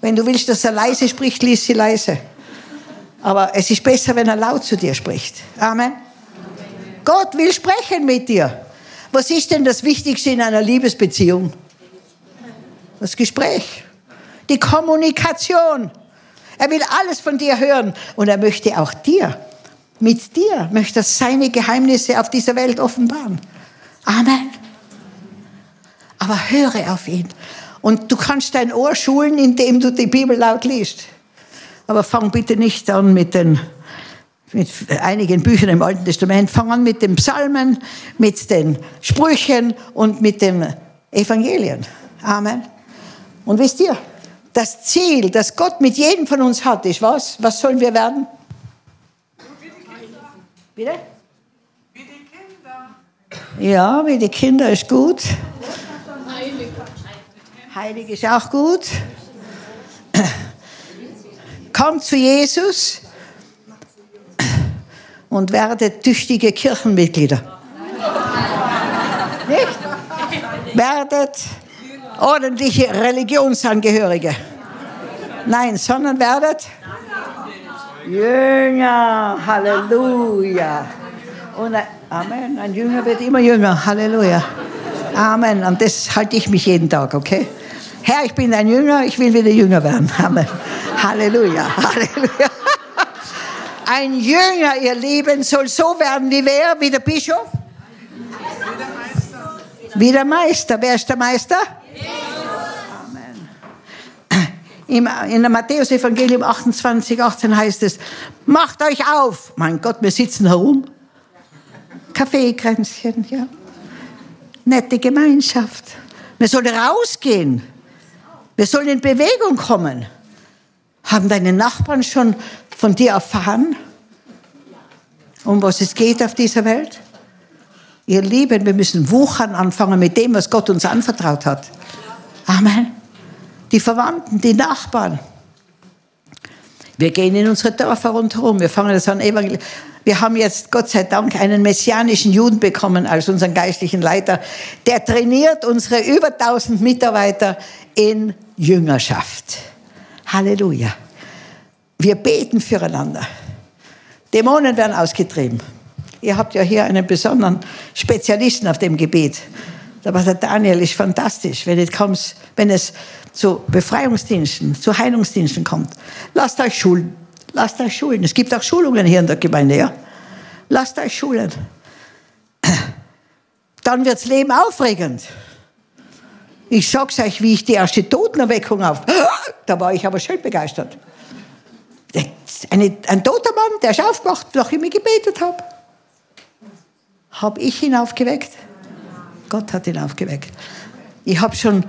Wenn du willst, dass er leise spricht, lies sie leise. Aber es ist besser, wenn er laut zu dir spricht. Amen. Gott will sprechen mit dir. Was ist denn das Wichtigste in einer Liebesbeziehung? Das Gespräch, die Kommunikation. Er will alles von dir hören und er möchte auch dir, mit dir, möchte er seine Geheimnisse auf dieser Welt offenbaren. Amen. Aber höre auf ihn. Und du kannst dein Ohr schulen, indem du die Bibel laut liest. Aber fang bitte nicht an mit den mit einigen Büchern im Alten Testament. Fang an mit den Psalmen, mit den Sprüchen und mit den Evangelien. Amen. Und wisst ihr, das Ziel, das Gott mit jedem von uns hat, ist was? Was sollen wir werden? Bitte? Ja, wie die Kinder ist gut. Heilig. Ist auch gut. Kommt zu Jesus und werdet tüchtige Kirchenmitglieder. Nicht? Werdet ordentliche Religionsangehörige. Nein, sondern werdet Jünger. Halleluja. Und Amen. Ein Jünger wird immer jünger. Halleluja. Amen. Und das halte ich mich jeden Tag, okay? Herr, ich bin ein Jünger, ich will wieder jünger werden. Amen. Halleluja. Halleluja. Ein Jünger, ihr Lieben, soll so werden wie wer? Wie der Bischof? Wie der Meister. Wer ist der Meister? Amen. In der Matthäus-Evangelium 28, 18 heißt es, macht euch auf. Mein Gott, wir sitzen herum. Kaffeekränzchen, ja. Nette Gemeinschaft. Wir sollen rausgehen. Wir sollen in Bewegung kommen. Haben deine Nachbarn schon von dir erfahren, um was es geht auf dieser Welt? Ihr Lieben, wir müssen wuchern anfangen mit dem, was Gott uns anvertraut hat. Amen. Die Verwandten, die Nachbarn. Wir gehen in unsere Dörfer rundherum. Wir fangen das an, Evangel wir haben jetzt Gott sei Dank einen messianischen Juden bekommen als unseren geistlichen Leiter. Der trainiert unsere über 1000 Mitarbeiter in Jüngerschaft. Halleluja. Wir beten füreinander. Dämonen werden ausgetrieben. Ihr habt ja hier einen besonderen Spezialisten auf dem Gebiet. Der Daniel ist fantastisch, wenn es, wenn es zu Befreiungsdiensten, zu Heilungsdiensten kommt. Lasst euch schulen. Lasst euch schulen. Es gibt auch Schulungen hier in der Gemeinde, ja. Lasst euch schulen. dann wirds Leben aufregend. Ich sag's euch, wie ich die erste Totenerweckung auf. Da war ich aber schön begeistert. Eine, ein toter Mann, der ist aufgewacht, nachdem ich gebetet habe. Habe ich ihn aufgeweckt? Gott hat ihn aufgeweckt. Ich habe schon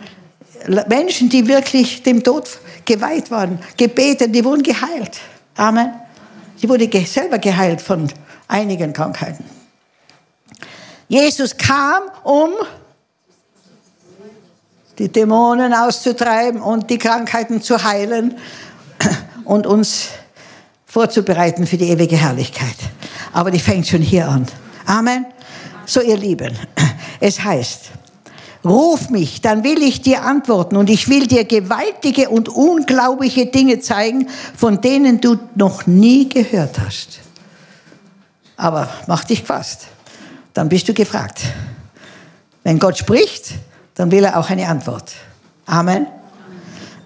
Menschen, die wirklich dem Tod geweiht waren, gebetet, die wurden geheilt. Amen. Sie wurde selber geheilt von einigen Krankheiten. Jesus kam, um die Dämonen auszutreiben und die Krankheiten zu heilen und uns vorzubereiten für die ewige Herrlichkeit. Aber die fängt schon hier an. Amen. So, ihr Lieben, es heißt, ruf mich, dann will ich dir antworten und ich will dir gewaltige und unglaubliche Dinge zeigen, von denen du noch nie gehört hast. Aber mach dich gefasst, dann bist du gefragt. Wenn Gott spricht, dann will er auch eine Antwort. Amen.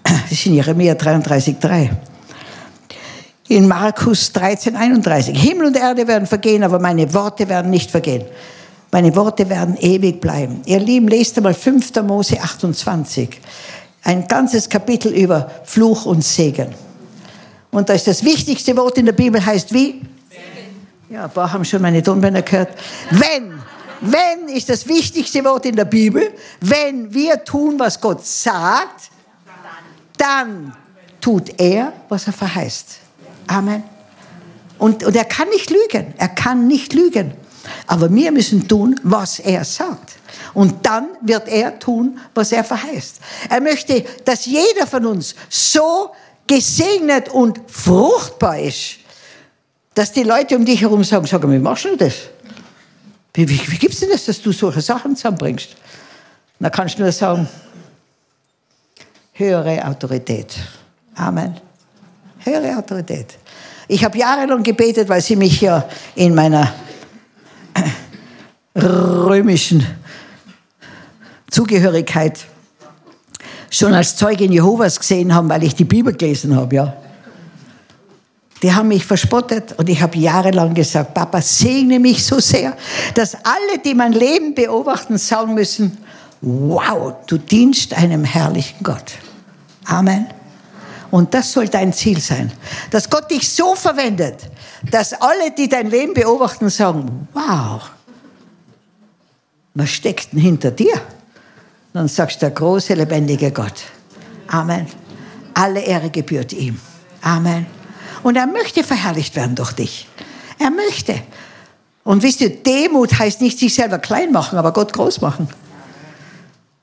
Das ist in Jeremia 33,3. In Markus 13, 31. Himmel und Erde werden vergehen, aber meine Worte werden nicht vergehen. Meine Worte werden ewig bleiben. Ihr Lieben, lest einmal 5. Mose 28. Ein ganzes Kapitel über Fluch und Segen. Und da ist das wichtigste Wort in der Bibel heißt wie? Ja, ein paar haben schon meine Tonbänder gehört. Wenn. Wenn ist das wichtigste Wort in der Bibel. Wenn wir tun, was Gott sagt, dann tut er, was er verheißt. Amen. Und, und er kann nicht lügen. Er kann nicht lügen. Aber wir müssen tun, was er sagt. Und dann wird er tun, was er verheißt. Er möchte, dass jeder von uns so gesegnet und fruchtbar ist, dass die Leute um dich herum sagen, sag mal, wie machst du das? Wie, wie, wie gibt's denn das, dass du solche Sachen zusammenbringst? Da kannst du nur sagen, höhere Autorität. Amen. Höhere Autorität. Ich habe jahrelang gebetet, weil sie mich ja in meiner römischen Zugehörigkeit schon als Zeugin Jehovas gesehen haben, weil ich die Bibel gelesen habe, ja. Die haben mich verspottet und ich habe jahrelang gesagt, Papa, segne mich so sehr, dass alle, die mein Leben beobachten, sagen müssen, wow, du dienst einem herrlichen Gott. Amen. Und das soll dein Ziel sein, dass Gott dich so verwendet, dass alle, die dein Leben beobachten, sagen, wow, was steckt denn hinter dir? Dann sagst du, der große, lebendige Gott. Amen. Alle Ehre gebührt ihm. Amen. Und er möchte verherrlicht werden durch dich. Er möchte. Und wisst ihr, Demut heißt nicht sich selber klein machen, aber Gott groß machen.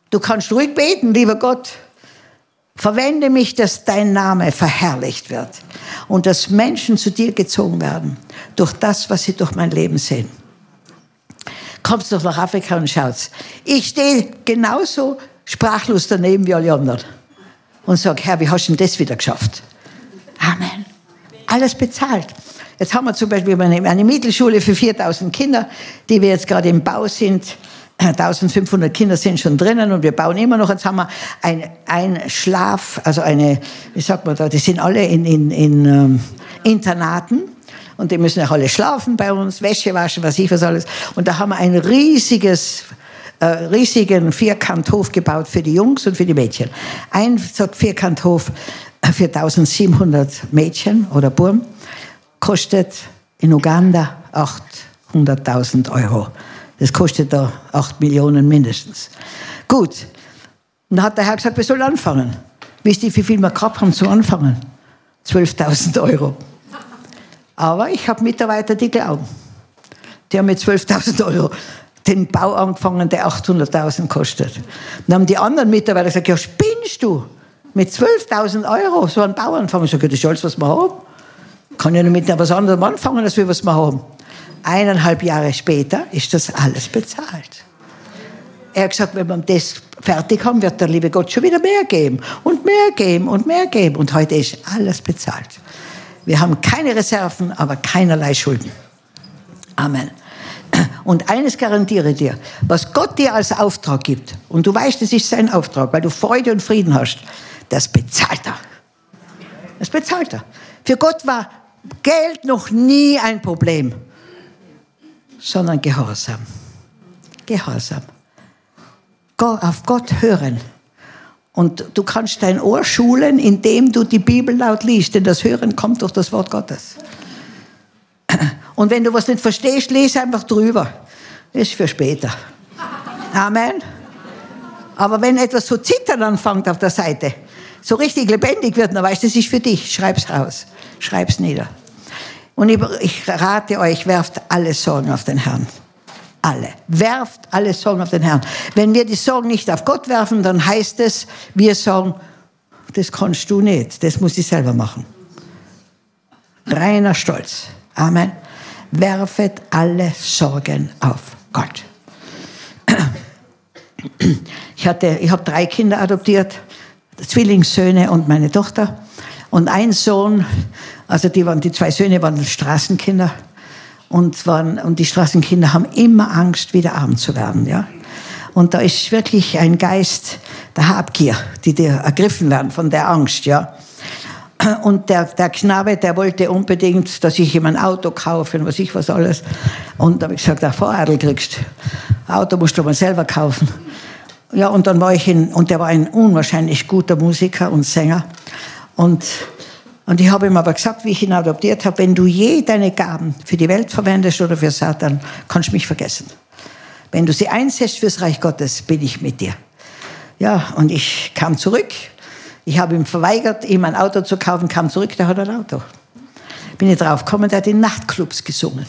Du kannst ruhig beten, lieber Gott. Verwende mich, dass dein Name verherrlicht wird und dass Menschen zu dir gezogen werden durch das, was sie durch mein Leben sehen. Kommst doch nach Afrika und schaut's. Ich stehe genauso sprachlos daneben wie alle anderen und sage, Herr, wie hast du denn das wieder geschafft? Amen. Alles bezahlt. Jetzt haben wir zum Beispiel eine Mittelschule für 4000 Kinder, die wir jetzt gerade im Bau sind. 1500 Kinder sind schon drinnen und wir bauen immer noch. Jetzt haben wir ein, ein Schlaf, also eine, wie sagt man da, die sind alle in, in, in ähm, Internaten und die müssen auch alle schlafen bei uns, Wäsche waschen, was ich was alles. Und da haben wir ein riesiges, äh, riesigen Vierkanthof gebaut für die Jungs und für die Mädchen. Ein Vierkanthof für 1700 Mädchen oder Burm kostet in Uganda 800.000 Euro. Das kostet da 8 Millionen mindestens. Gut. Und dann hat der Herr gesagt, wir sollen anfangen. Wisst ihr, wie viel wir gehabt haben zu anfangen? 12.000 Euro. Aber ich habe Mitarbeiter, die glauben. Die haben mit 12.000 Euro den Bau angefangen, der 800.000 kostet. Dann haben die anderen Mitarbeiter gesagt, ja, spinnst du? Mit 12.000 Euro so einen Bau anfangen. Ich sage, das ist alles, was wir haben. Kann ja nicht mit etwas anderem anfangen, als wir was wir haben eineinhalb Jahre später ist das alles bezahlt. Er hat gesagt, wenn wir das fertig haben, wird der liebe Gott schon wieder mehr geben und mehr geben und mehr geben. Und heute ist alles bezahlt. Wir haben keine Reserven, aber keinerlei Schulden. Amen. Und eines garantiere dir, was Gott dir als Auftrag gibt, und du weißt, es ist sein Auftrag, weil du Freude und Frieden hast, das bezahlt er. Das bezahlt er. Für Gott war Geld noch nie ein Problem sondern Gehorsam. Gehorsam. Auf Gott hören. Und du kannst dein Ohr schulen, indem du die Bibel laut liest, denn das Hören kommt durch das Wort Gottes. Und wenn du was nicht verstehst, lese einfach drüber. Das ist für später. Amen. Aber wenn etwas zu zittern anfängt auf der Seite, so richtig lebendig wird, dann weißt du, das ist für dich. Schreib's raus. Schreib's nieder. Und ich rate euch, werft alle Sorgen auf den Herrn. Alle. Werft alle Sorgen auf den Herrn. Wenn wir die Sorgen nicht auf Gott werfen, dann heißt es, wir sagen, das kannst du nicht, das muss ich selber machen. Reiner Stolz. Amen. Werfet alle Sorgen auf Gott. Ich, ich habe drei Kinder adoptiert, Zwillingssöhne und meine Tochter. Und ein Sohn, also die, waren, die zwei Söhne waren Straßenkinder. Und, waren, und die Straßenkinder haben immer Angst, wieder arm zu werden. Ja? Und da ist wirklich ein Geist der Habgier, die dir ergriffen werden von der Angst. Ja? Und der, der Knabe, der wollte unbedingt, dass ich ihm ein Auto kaufe und was ich was alles. Und da habe ich gesagt, ach, Voradel kriegst. Auto musst du mal selber kaufen. Ja, und dann war ich in, und der war ein unwahrscheinlich guter Musiker und Sänger. Und, und ich habe ihm aber gesagt, wie ich ihn adoptiert habe, wenn du je deine Gaben für die Welt verwendest oder für Satan, kannst du mich vergessen. Wenn du sie einsetzt fürs Reich Gottes, bin ich mit dir. Ja, und ich kam zurück. Ich habe ihm verweigert, ihm ein Auto zu kaufen, kam zurück, der hat ein Auto. Bin ich drauf gekommen, der hat in Nachtclubs gesungen.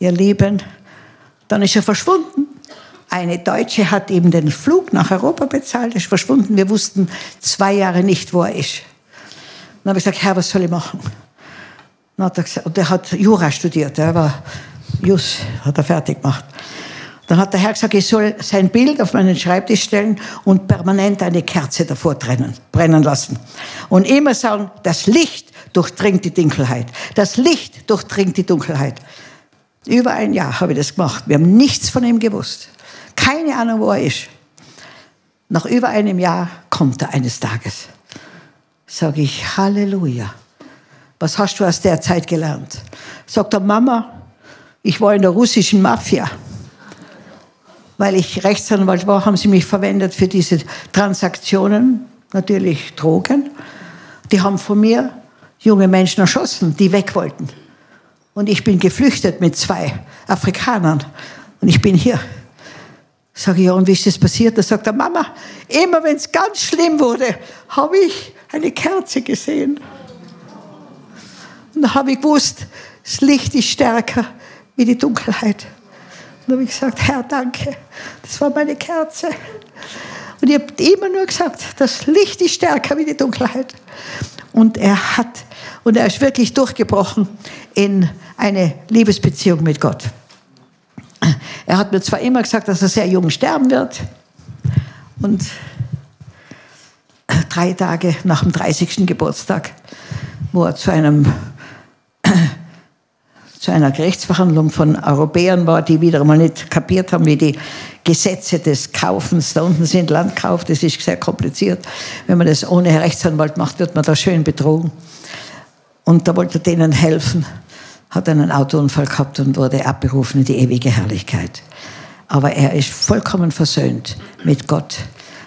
Ihr Lieben, dann ist er verschwunden. Eine Deutsche hat ihm den Flug nach Europa bezahlt, ist verschwunden. Wir wussten zwei Jahre nicht, wo er ist. Dann habe ich gesagt, Herr, was soll ich machen? Dann hat er gesagt, und er hat Jura studiert, er war Jus, hat er fertig gemacht. Dann hat der Herr gesagt, ich soll sein Bild auf meinen Schreibtisch stellen und permanent eine Kerze davor trennen, brennen lassen. Und immer sagen, das Licht durchdringt die Dunkelheit. Das Licht durchdringt die Dunkelheit. Über ein Jahr habe ich das gemacht. Wir haben nichts von ihm gewusst. Keine Ahnung, wo er ist. Nach über einem Jahr kommt er eines Tages. Sage ich, Halleluja. Was hast du aus der Zeit gelernt? Sagt er, Mama, ich war in der russischen Mafia. Weil ich Rechtsanwalt war, haben sie mich verwendet für diese Transaktionen, natürlich Drogen. Die haben von mir junge Menschen erschossen, die weg wollten. Und ich bin geflüchtet mit zwei Afrikanern. Und ich bin hier. Sage ich, ja, und wie ist das passiert? Da sagt er, Mama, immer wenn es ganz schlimm wurde, habe ich eine Kerze gesehen. Und da habe ich gewusst, das Licht ist stärker wie die Dunkelheit. Und da habe ich gesagt, Herr, danke, das war meine Kerze. Und ich habe immer nur gesagt, das Licht ist stärker wie die Dunkelheit. Und er hat, und er ist wirklich durchgebrochen in eine Liebesbeziehung mit Gott. Er hat mir zwar immer gesagt, dass er sehr jung sterben wird. Und drei Tage nach dem 30. Geburtstag, wo er zu einem zu einer Gerichtsverhandlung von Europäern war, die wieder mal nicht kapiert haben, wie die Gesetze des Kaufens da unten sind. Landkauf, das ist sehr kompliziert. Wenn man das ohne Rechtsanwalt macht, wird man da schön betrogen. Und da wollte er denen helfen hat einen Autounfall gehabt und wurde abberufen in die ewige Herrlichkeit. Aber er ist vollkommen versöhnt mit Gott.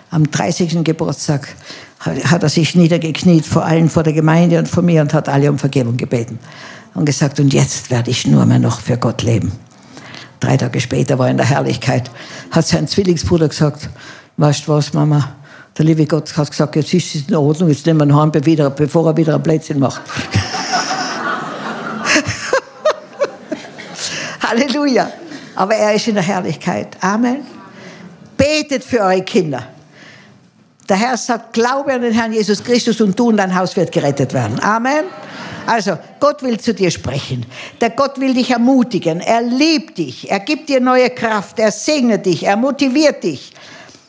Am 30. Geburtstag hat er sich niedergekniet vor allen, vor der Gemeinde und vor mir und hat alle um Vergebung gebeten. Und gesagt, und jetzt werde ich nur mehr noch für Gott leben. Drei Tage später war er in der Herrlichkeit, hat sein Zwillingsbruder gesagt, weißt du was, Mama, der liebe Gott hat gesagt, jetzt ist es in Ordnung, jetzt nehmen wir ihn heim, bevor er wieder ein Plätzchen macht. Halleluja. Aber er ist in der Herrlichkeit. Amen. Betet für eure Kinder. Der Herr sagt, glaube an den Herrn Jesus Christus und du und dein Haus wird gerettet werden. Amen. Also, Gott will zu dir sprechen. Der Gott will dich ermutigen. Er liebt dich. Er gibt dir neue Kraft. Er segnet dich. Er motiviert dich.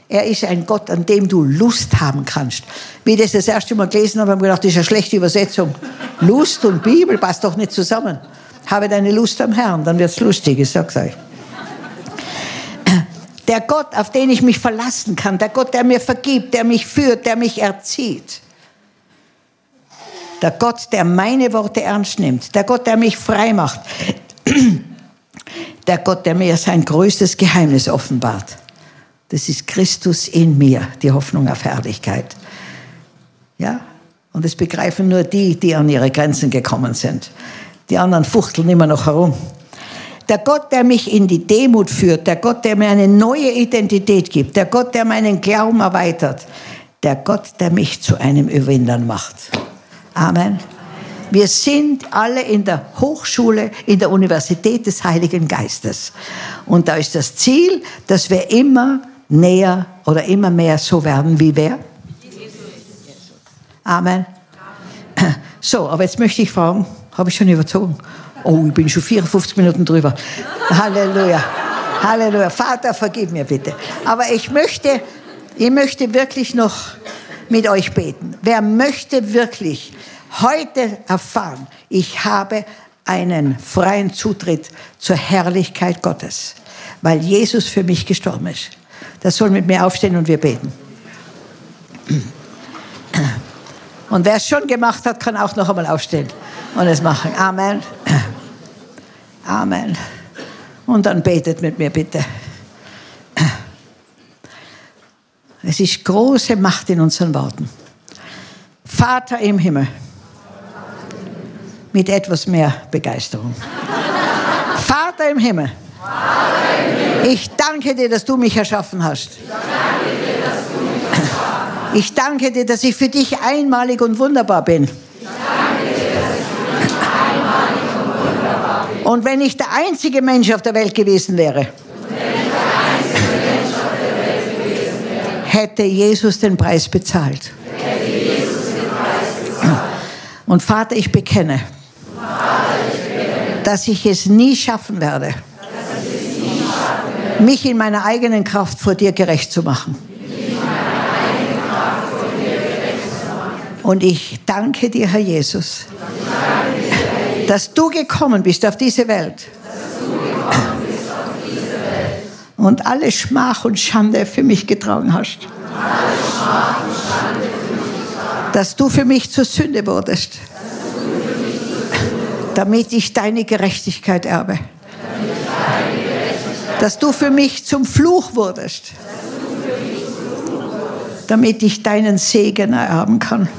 Er ist ein Gott, an dem du Lust haben kannst. Wie ich das das erste Mal gelesen habe, habe ich gedacht, das ist eine schlechte Übersetzung. Lust und Bibel passt doch nicht zusammen. Habe deine Lust am Herrn, dann wird es lustig, ich sag's euch. Der Gott, auf den ich mich verlassen kann, der Gott, der mir vergibt, der mich führt, der mich erzieht, Der Gott, der meine Worte ernst nimmt. Der Gott, der mich frei macht. Der Gott, der mir sein größtes Geheimnis offenbart. Das ist Christus in mir, die Hoffnung auf Herrlichkeit. Ja? Und das begreifen nur die, die an ihre Grenzen gekommen sind. Die anderen fuchteln immer noch herum. Der Gott, der mich in die Demut führt, der Gott, der mir eine neue Identität gibt, der Gott, der meinen Glauben erweitert, der Gott, der mich zu einem Überwindern macht. Amen. Wir sind alle in der Hochschule, in der Universität des Heiligen Geistes. Und da ist das Ziel, dass wir immer näher oder immer mehr so werden wie wer? Amen. So, aber jetzt möchte ich fragen, habe ich schon überzogen? Oh, ich bin schon 54 Minuten drüber. Halleluja. Halleluja. Vater, vergib mir bitte. Aber ich möchte, ich möchte wirklich noch mit euch beten. Wer möchte wirklich heute erfahren, ich habe einen freien Zutritt zur Herrlichkeit Gottes, weil Jesus für mich gestorben ist. Das soll mit mir aufstehen und wir beten. Und wer es schon gemacht hat, kann auch noch einmal aufstehen und es machen. Amen. Amen. Und dann betet mit mir bitte. Es ist große Macht in unseren Worten. Vater im Himmel. Mit etwas mehr Begeisterung. Vater im Himmel. Ich danke dir, dass du mich erschaffen hast. Ich danke dir, dass ich für dich einmalig und wunderbar bin. Und wenn ich der einzige Mensch auf der Welt gewesen wäre, hätte Jesus den Preis bezahlt. Und Vater, ich bekenne, dass ich es nie schaffen werde, mich in meiner eigenen Kraft vor dir gerecht zu machen. Und ich danke dir, Herr Jesus, dass du gekommen bist auf diese Welt. Und alle Schmach und Schande für mich getragen hast. Dass du für mich zur Sünde wurdest. Damit ich deine Gerechtigkeit erbe. Dass du für mich zum Fluch wurdest. Damit ich deinen Segen ererben kann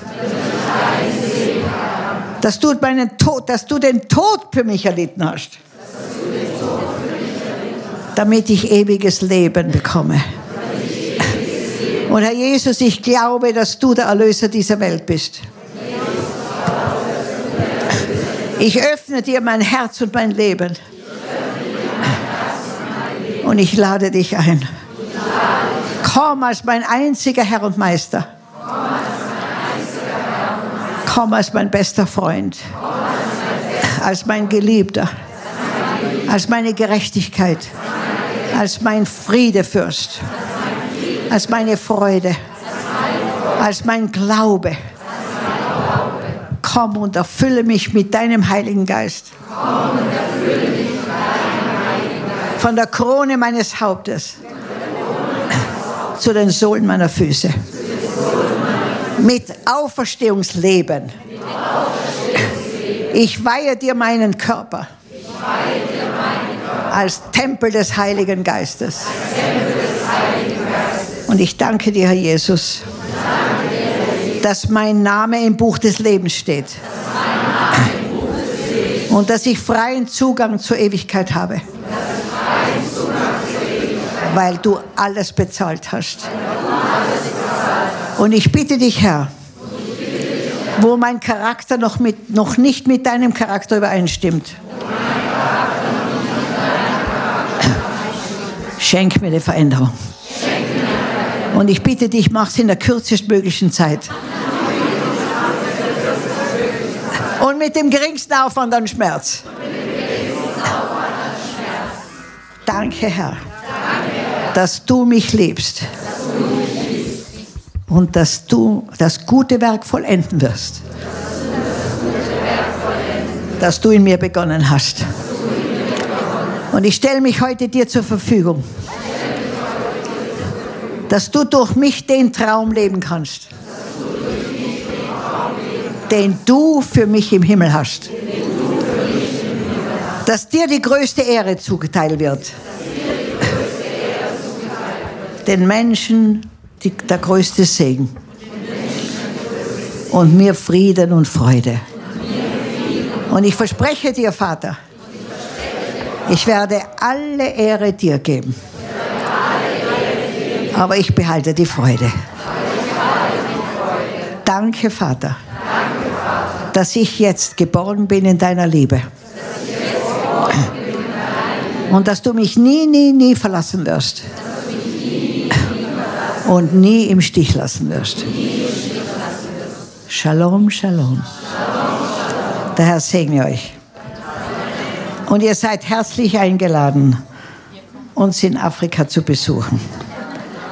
dass du meinen Tod, dass du den Tod für mich erlitten hast. Damit ich ewiges Leben bekomme. Und Herr Jesus, ich glaube, dass du der Erlöser dieser Welt bist. Ich öffne dir mein Herz und mein Leben. Und ich lade dich ein. Komm als mein einziger Herr und Meister komm als mein bester Freund, als mein Geliebter, als meine Gerechtigkeit, als mein Friedefürst, als meine Freude, als mein Glaube. Komm und erfülle mich mit deinem Heiligen Geist. Von der Krone meines Hauptes zu den Sohlen meiner Füße mit Auferstehungsleben. Ich weihe dir meinen Körper als Tempel des Heiligen Geistes. Und ich danke dir, Herr Jesus, dass mein Name im Buch des Lebens steht. Und dass ich freien Zugang zur Ewigkeit habe. Weil du alles bezahlt hast. Und ich bitte dich, Herr, wo mein Charakter noch, mit, noch nicht mit deinem Charakter übereinstimmt, schenk mir eine Veränderung. Und ich bitte dich, mach es in der kürzestmöglichen Zeit. Und mit dem geringsten Aufwand an Schmerz. Danke, Herr, dass du mich liebst und dass du das gute Werk vollenden wirst, das du in mir begonnen hast. Und ich stelle mich heute dir zur Verfügung, dass du durch mich den Traum leben kannst, den du für mich im Himmel hast. Dass dir die größte Ehre zugeteilt wird. Den Menschen die, der größte Segen. Und mir Frieden und Freude. Und ich verspreche dir, Vater, ich werde alle Ehre dir geben. Aber ich behalte die Freude. Danke, Vater, dass ich jetzt geboren bin in deiner Liebe. Und dass du mich nie, nie, nie verlassen wirst. Und nie im Stich lassen wirst. Shalom, Shalom. Der Herr segne euch. Und ihr seid herzlich eingeladen, uns in Afrika zu besuchen.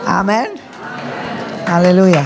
Amen. Halleluja.